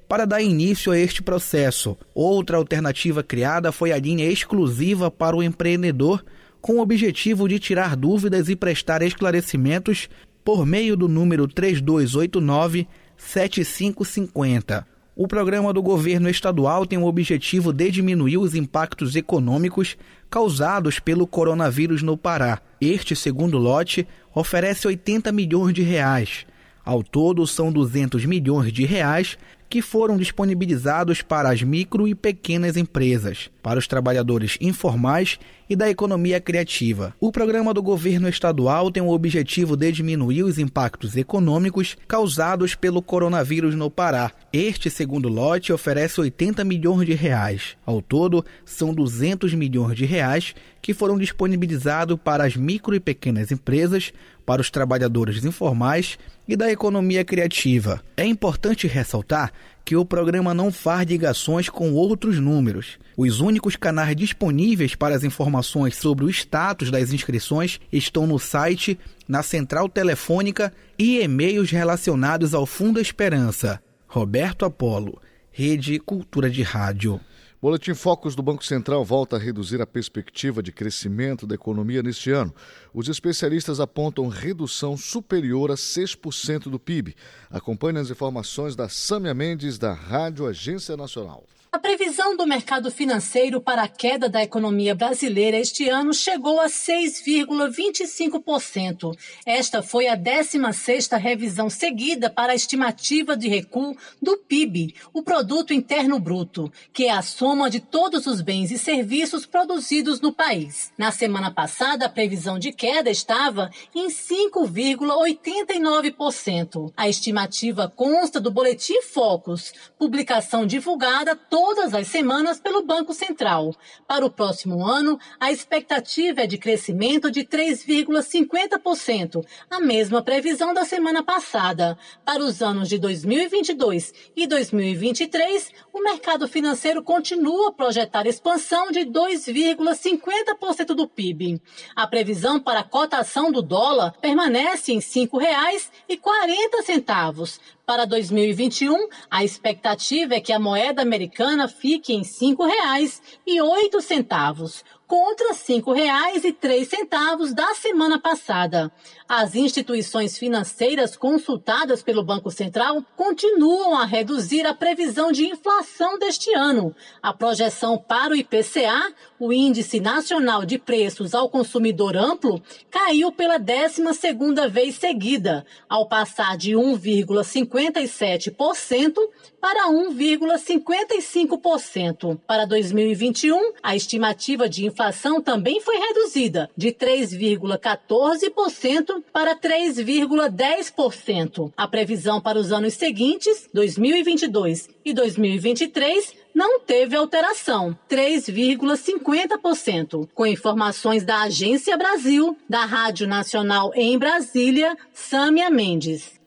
para dar início a este processo. Outra alternativa criada foi a linha exclusiva para o empreendedor, com o objetivo de tirar dúvidas e prestar esclarecimentos por meio do número 3289 7550. O programa do governo estadual tem o objetivo de diminuir os impactos econômicos causados pelo coronavírus no Pará. Este segundo lote oferece 80 milhões de reais ao todo, são 200 milhões de reais que foram disponibilizados para as micro e pequenas empresas, para os trabalhadores informais e da economia criativa. O programa do governo estadual tem o objetivo de diminuir os impactos econômicos causados pelo coronavírus no Pará. Este segundo lote oferece 80 milhões de reais. Ao todo, são 200 milhões de reais que foram disponibilizados para as micro e pequenas empresas, para os trabalhadores informais e da economia criativa. É importante ressaltar que o programa não faz ligações com outros números. Os únicos canais disponíveis para as informações sobre o status das inscrições estão no site, na central telefônica e e-mails relacionados ao Fundo Esperança. Roberto Apolo, Rede Cultura de Rádio. Boletim Focus do Banco Central volta a reduzir a perspectiva de crescimento da economia neste ano. Os especialistas apontam redução superior a 6% do PIB. Acompanhe as informações da Sâmia Mendes, da Rádio Agência Nacional. A previsão do mercado financeiro para a queda da economia brasileira este ano chegou a 6,25%. Esta foi a 16ª revisão seguida para a estimativa de recuo do PIB, o produto interno bruto, que é a soma de todos os bens e serviços produzidos no país. Na semana passada, a previsão de queda estava em 5,89%. A estimativa consta do boletim Focus, publicação divulgada todas as semanas pelo Banco Central. Para o próximo ano, a expectativa é de crescimento de 3,50%, a mesma previsão da semana passada. Para os anos de 2022 e 2023, o mercado financeiro continua a projetar expansão de 2,50% do PIB. A previsão para a cotação do dólar permanece em R$ 5,40. Para 2021, a expectativa é que a moeda americana fique em R$ 5,08 contra R$ 5,03 da semana passada. As instituições financeiras consultadas pelo Banco Central continuam a reduzir a previsão de inflação deste ano. A projeção para o IPCA, o Índice Nacional de Preços ao Consumidor Amplo, caiu pela 12ª vez seguida, ao passar de 1,57% para 1,55%. Para 2021, a estimativa de inflação também foi reduzida de 3,14% para 3,10%. A previsão para os anos seguintes, 2022 e 2023, não teve alteração, 3,50%. Com informações da Agência Brasil, da Rádio Nacional em Brasília, Sâmia Mendes.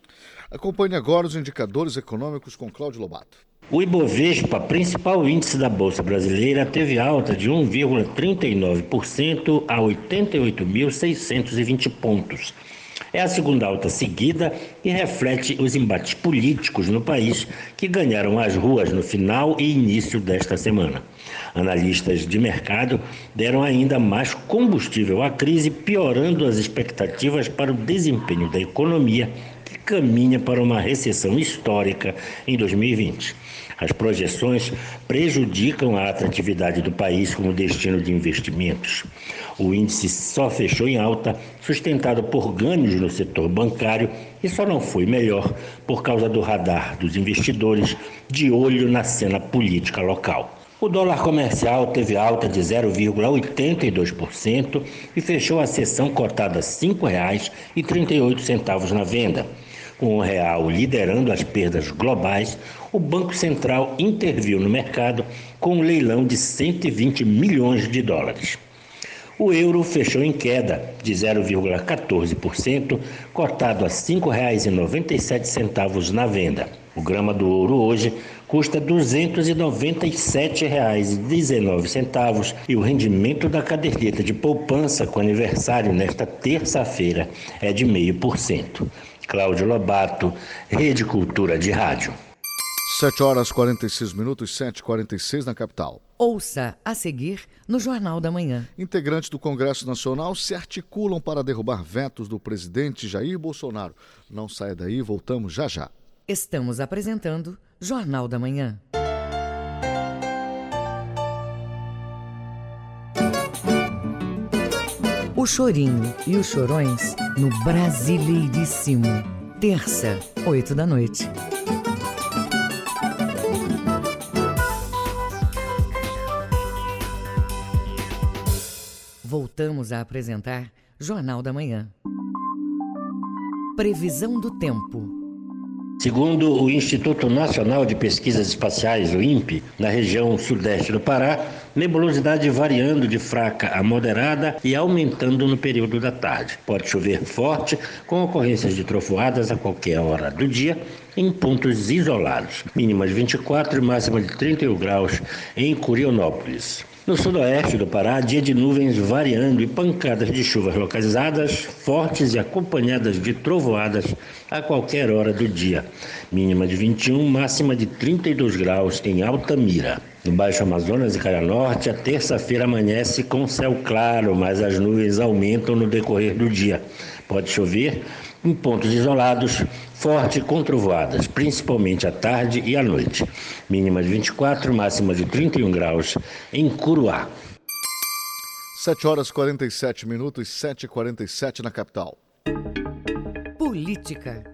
Acompanhe agora os indicadores econômicos com Cláudio Lobato. O Ibovespa, principal índice da Bolsa Brasileira, teve alta de 1,39% a 88.620 pontos. É a segunda alta seguida e reflete os embates políticos no país que ganharam as ruas no final e início desta semana. Analistas de mercado deram ainda mais combustível à crise, piorando as expectativas para o desempenho da economia que caminha para uma recessão histórica em 2020. As projeções prejudicam a atratividade do país como destino de investimentos. O índice só fechou em alta, sustentado por ganhos no setor bancário e só não foi melhor por causa do radar dos investidores de olho na cena política local. O dólar comercial teve alta de 0,82% e fechou a sessão cotada R$ 5,38 na venda. Com o real liderando as perdas globais, o Banco Central interviu no mercado com um leilão de 120 milhões de dólares. O euro fechou em queda de 0,14%, cotado a R$ 5,97 na venda. O grama do ouro hoje custa R$ 297,19 e o rendimento da caderneta de poupança com aniversário nesta terça-feira é de 0,5%. Cláudio Lobato, Rede Cultura de Rádio. 7 horas 46 minutos, 7h46 na capital. Ouça a seguir no Jornal da Manhã. Integrantes do Congresso Nacional se articulam para derrubar vetos do presidente Jair Bolsonaro. Não saia daí, voltamos já já. Estamos apresentando Jornal da Manhã. O Chorinho e os Chorões no Brasileiríssimo. Terça, oito da noite. Voltamos a apresentar Jornal da Manhã. Previsão do tempo. Segundo o Instituto Nacional de Pesquisas Espaciais, o INPE, na região sudeste do Pará, nebulosidade variando de fraca a moderada e aumentando no período da tarde. Pode chover forte, com ocorrências de trovoadas a qualquer hora do dia, em pontos isolados. Mínimas 24 e máxima de 31 graus em Curionópolis. No sudoeste do Pará, dia de nuvens variando e pancadas de chuvas localizadas, fortes e acompanhadas de trovoadas a qualquer hora do dia. Mínima de 21, máxima de 32 graus em Altamira. No Baixo Amazonas e Calha Norte, a terça-feira amanhece com céu claro, mas as nuvens aumentam no decorrer do dia. Pode chover em pontos isolados, forte com trovoadas, principalmente à tarde e à noite. Mínima de 24, máxima de 31 graus em Curuá. 7 horas 47 minutos, 7h47 na capital. Política.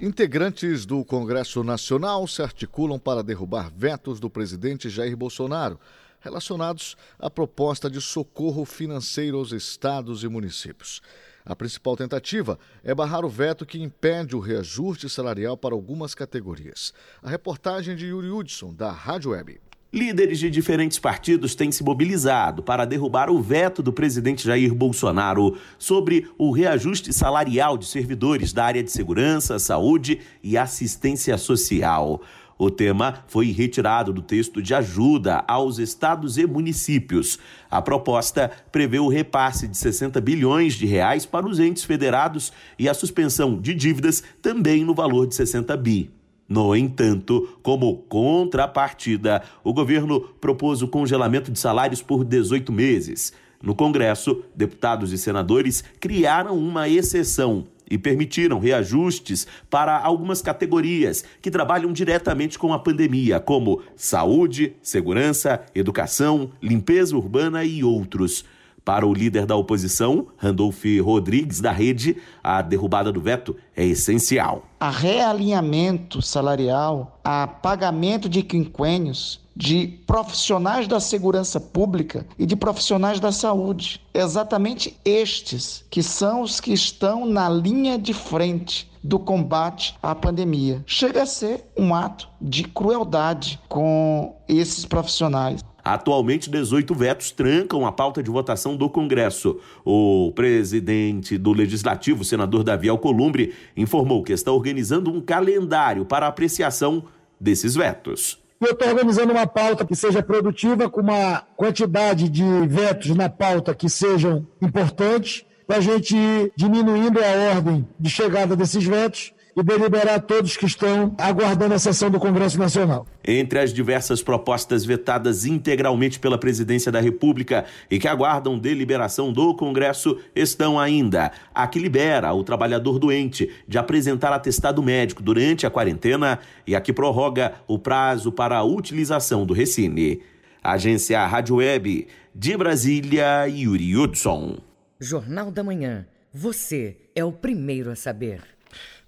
Integrantes do Congresso Nacional se articulam para derrubar vetos do presidente Jair Bolsonaro relacionados à proposta de socorro financeiro aos estados e municípios. A principal tentativa é barrar o veto que impede o reajuste salarial para algumas categorias. A reportagem de Yuri Hudson, da Rádio Web. Líderes de diferentes partidos têm se mobilizado para derrubar o veto do presidente Jair Bolsonaro sobre o reajuste salarial de servidores da área de segurança, saúde e assistência social. O tema foi retirado do texto de ajuda aos estados e municípios. A proposta prevê o repasse de 60 bilhões de reais para os entes federados e a suspensão de dívidas também no valor de 60 bi. No entanto, como contrapartida, o governo propôs o congelamento de salários por 18 meses. No Congresso, deputados e senadores criaram uma exceção e permitiram reajustes para algumas categorias que trabalham diretamente com a pandemia, como saúde, segurança, educação, limpeza urbana e outros. Para o líder da oposição, Randolph Rodrigues, da rede, a derrubada do veto é essencial. A realinhamento salarial, a pagamento de quinquênios, de profissionais da segurança pública e de profissionais da saúde. Exatamente estes que são os que estão na linha de frente do combate à pandemia. Chega a ser um ato de crueldade com esses profissionais. Atualmente, 18 vetos trancam a pauta de votação do Congresso. O presidente do Legislativo, senador Davi Alcolumbre, informou que está organizando um calendário para apreciação desses vetos. Eu estou organizando uma pauta que seja produtiva, com uma quantidade de vetos na pauta que sejam importantes, para a gente ir diminuindo a ordem de chegada desses vetos e deliberar todos que estão aguardando a sessão do Congresso Nacional. Entre as diversas propostas vetadas integralmente pela Presidência da República e que aguardam deliberação do Congresso estão ainda a que libera o trabalhador doente de apresentar atestado médico durante a quarentena e a que prorroga o prazo para a utilização do Recine. Agência Rádio Web de Brasília, Yuri Hudson. Jornal da Manhã. Você é o primeiro a saber.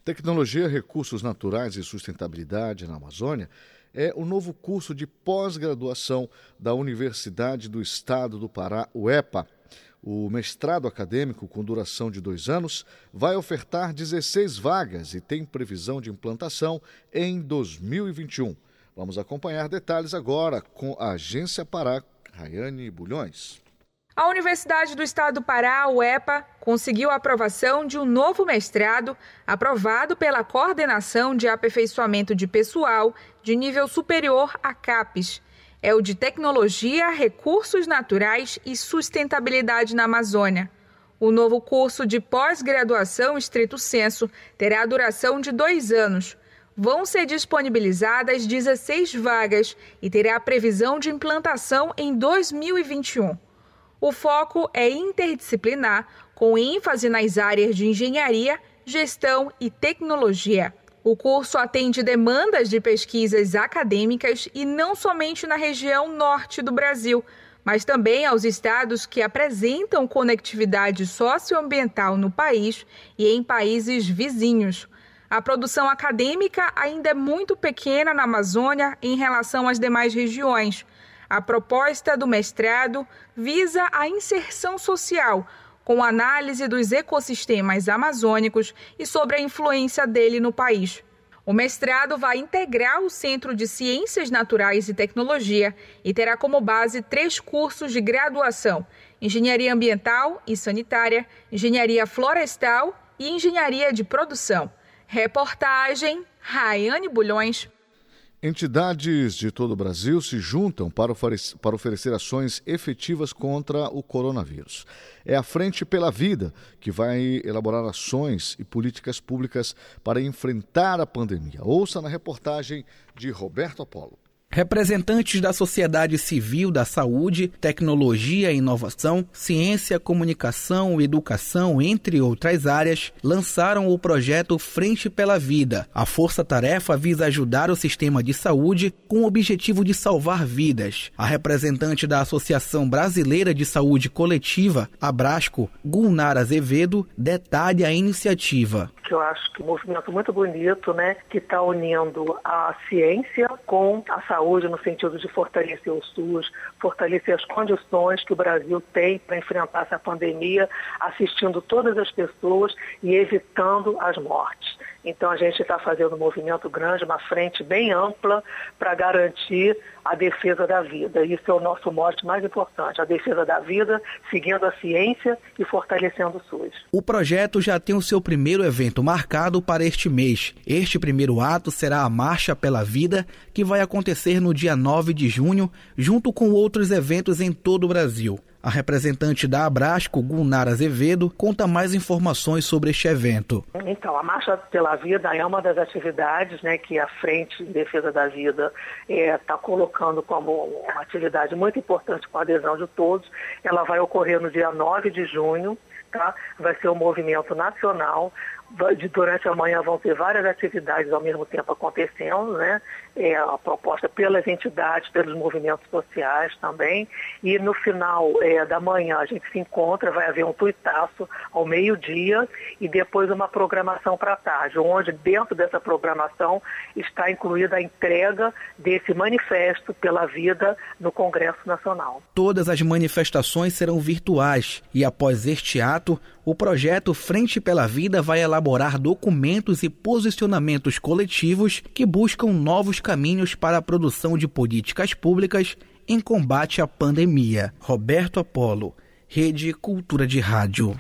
Tecnologia, Recursos Naturais e Sustentabilidade na Amazônia é o novo curso de pós-graduação da Universidade do Estado do Pará, UEPA. O mestrado acadêmico, com duração de dois anos, vai ofertar 16 vagas e tem previsão de implantação em 2021. Vamos acompanhar detalhes agora com a Agência Pará, Rayane Bulhões. A Universidade do Estado do Pará, UEPA, conseguiu a aprovação de um novo mestrado aprovado pela Coordenação de Aperfeiçoamento de Pessoal de Nível Superior, a CAPES. É o de Tecnologia, Recursos Naturais e Sustentabilidade na Amazônia. O novo curso de pós-graduação estrito senso terá duração de dois anos. Vão ser disponibilizadas 16 vagas e terá previsão de implantação em 2021. O foco é interdisciplinar, com ênfase nas áreas de engenharia, gestão e tecnologia. O curso atende demandas de pesquisas acadêmicas e não somente na região norte do Brasil, mas também aos estados que apresentam conectividade socioambiental no país e em países vizinhos. A produção acadêmica ainda é muito pequena na Amazônia em relação às demais regiões. A proposta do mestrado visa a inserção social, com análise dos ecossistemas amazônicos e sobre a influência dele no país. O mestrado vai integrar o Centro de Ciências Naturais e Tecnologia e terá como base três cursos de graduação: Engenharia Ambiental e Sanitária, Engenharia Florestal e Engenharia de Produção. Reportagem Raiane Bulhões. Entidades de todo o Brasil se juntam para oferecer ações efetivas contra o coronavírus. É a Frente pela Vida que vai elaborar ações e políticas públicas para enfrentar a pandemia. Ouça na reportagem de Roberto Apolo. Representantes da sociedade civil, da saúde, tecnologia inovação, ciência, comunicação, educação, entre outras áreas, lançaram o projeto Frente pela Vida. A força-tarefa visa ajudar o sistema de saúde com o objetivo de salvar vidas. A representante da Associação Brasileira de Saúde Coletiva, Abrasco, Gulnara Azevedo, detalha a iniciativa que eu acho que é um movimento muito bonito, né, que está unindo a ciência com a saúde no sentido de fortalecer o SUS, fortalecer as condições que o Brasil tem para enfrentar essa pandemia, assistindo todas as pessoas e evitando as mortes. Então a gente está fazendo um movimento grande, uma frente bem ampla para garantir a defesa da vida. Isso é o nosso mote mais importante, a defesa da vida, seguindo a ciência e fortalecendo o SUS. O projeto já tem o seu primeiro evento marcado para este mês. Este primeiro ato será a Marcha pela Vida, que vai acontecer no dia 9 de junho, junto com outros eventos em todo o Brasil. A representante da Abrasco, Gunnar Azevedo, conta mais informações sobre este evento. Então, a Marcha pela Vida é uma das atividades né, que a Frente em Defesa da Vida está é, colocando como uma atividade muito importante com a adesão de todos. Ela vai ocorrer no dia 9 de junho, tá? Vai ser um movimento nacional durante a manhã vão ter várias atividades ao mesmo tempo acontecendo, né? É, a proposta pelas entidades, pelos movimentos sociais também. E no final é, da manhã a gente se encontra, vai haver um tuitaço ao meio-dia e depois uma programação para tarde, onde dentro dessa programação está incluída a entrega desse manifesto pela vida no Congresso Nacional. Todas as manifestações serão virtuais e após este ato, o projeto Frente pela Vida vai elaborar documentos e posicionamentos coletivos que buscam novos caminhos para a produção de políticas públicas em combate à pandemia. Roberto Apolo, Rede Cultura de Rádio.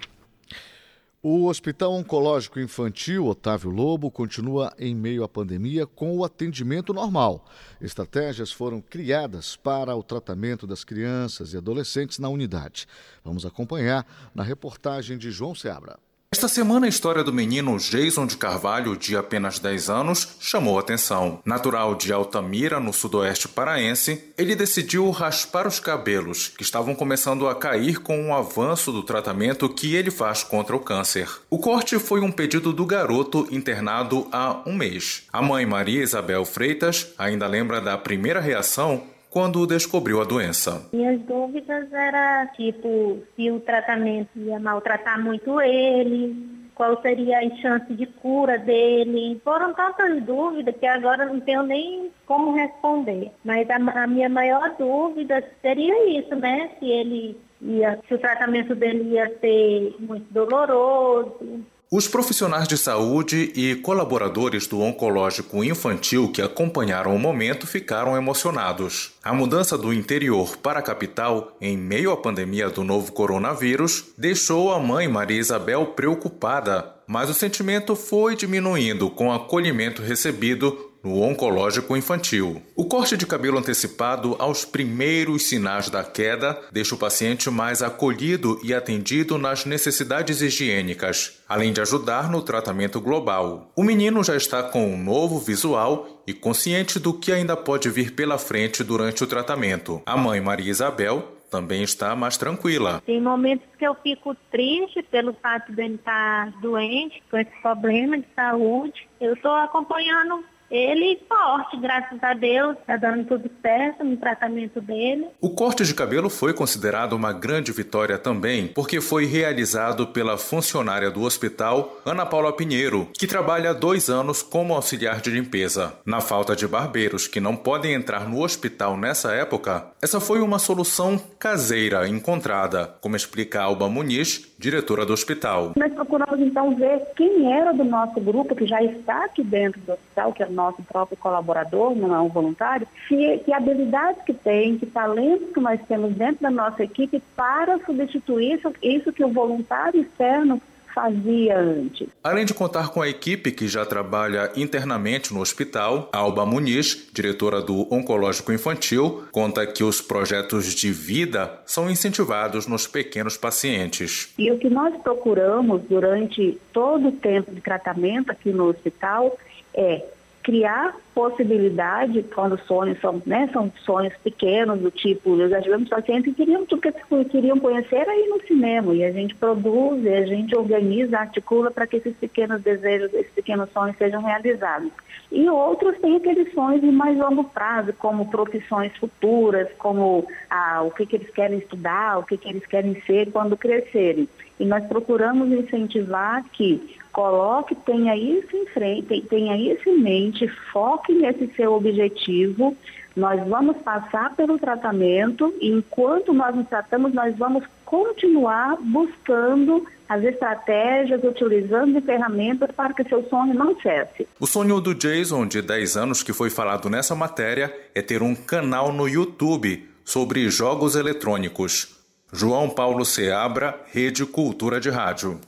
O Hospital Oncológico Infantil Otávio Lobo continua em meio à pandemia com o atendimento normal. Estratégias foram criadas para o tratamento das crianças e adolescentes na unidade. Vamos acompanhar na reportagem de João Seabra. Esta semana a história do menino Jason de Carvalho, de apenas 10 anos, chamou atenção. Natural de Altamira, no sudoeste paraense, ele decidiu raspar os cabelos, que estavam começando a cair com o avanço do tratamento que ele faz contra o câncer. O corte foi um pedido do garoto internado há um mês. A mãe Maria Isabel Freitas ainda lembra da primeira reação quando descobriu a doença. Minhas dúvidas era tipo se o tratamento ia maltratar muito ele, qual seria a chance de cura dele. Foram tantas dúvidas que agora não tenho nem como responder. Mas a, a minha maior dúvida seria isso, né? Se ele ia, se o tratamento dele ia ser muito doloroso, os profissionais de saúde e colaboradores do oncológico infantil que acompanharam o momento ficaram emocionados. A mudança do interior para a capital, em meio à pandemia do novo coronavírus, deixou a mãe Maria Isabel preocupada, mas o sentimento foi diminuindo com o acolhimento recebido no oncológico infantil. O corte de cabelo antecipado aos primeiros sinais da queda deixa o paciente mais acolhido e atendido nas necessidades higiênicas, além de ajudar no tratamento global. O menino já está com um novo visual e consciente do que ainda pode vir pela frente durante o tratamento. A mãe Maria Isabel também está mais tranquila. Tem momentos que eu fico triste pelo fato de ele estar doente, com esse problema de saúde. Eu estou acompanhando ele forte, graças a Deus, está dando tudo certo no tratamento dele. O corte de cabelo foi considerado uma grande vitória também, porque foi realizado pela funcionária do hospital, Ana Paula Pinheiro, que trabalha há dois anos como auxiliar de limpeza. Na falta de barbeiros que não podem entrar no hospital nessa época, essa foi uma solução caseira encontrada, como explica Alba Muniz, diretora do hospital. Nós procuramos então ver quem era do nosso grupo que já está aqui dentro do hospital, que é o nosso próprio colaborador, não é um voluntário, que, que habilidades que tem, que talentos que nós temos dentro da nossa equipe para substituir isso, isso que o voluntário externo fazia antes. Além de contar com a equipe que já trabalha internamente no hospital, Alba Muniz, diretora do Oncológico Infantil, conta que os projetos de vida são incentivados nos pequenos pacientes. E o que nós procuramos durante todo o tempo de tratamento aqui no hospital é criar possibilidade, quando sonhos são, né, são sonhos pequenos, do tipo, nós já tivemos pacientes que queriam, que queriam conhecer aí no cinema, e a gente produz, e a gente organiza, articula para que esses pequenos desejos, esses pequenos sonhos sejam realizados. E outros têm aqueles sonhos de mais longo prazo, como profissões futuras, como ah, o que, que eles querem estudar, o que, que eles querem ser quando crescerem. E nós procuramos incentivar que coloque, tenha isso em frente, tenha isso em mente, foque nesse seu objetivo. Nós vamos passar pelo tratamento e enquanto nós nos tratamos, nós vamos continuar buscando as estratégias, utilizando ferramentas para que seu sonho não cesse. O sonho do Jason, de 10 anos, que foi falado nessa matéria, é ter um canal no YouTube sobre jogos eletrônicos. João Paulo Seabra, Rede Cultura de Rádio.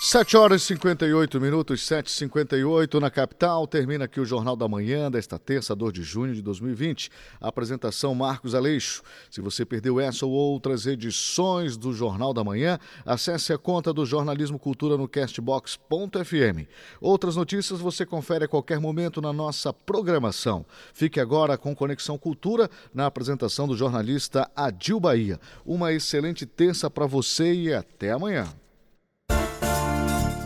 7 horas e 58 minutos, 7h58 na capital. Termina aqui o Jornal da Manhã desta terça, 2 de junho de 2020. apresentação Marcos Aleixo. Se você perdeu essa ou outras edições do Jornal da Manhã, acesse a conta do Jornalismo Cultura no castbox.fm. Outras notícias você confere a qualquer momento na nossa programação. Fique agora com Conexão Cultura na apresentação do jornalista Adil Bahia. Uma excelente terça para você e até amanhã.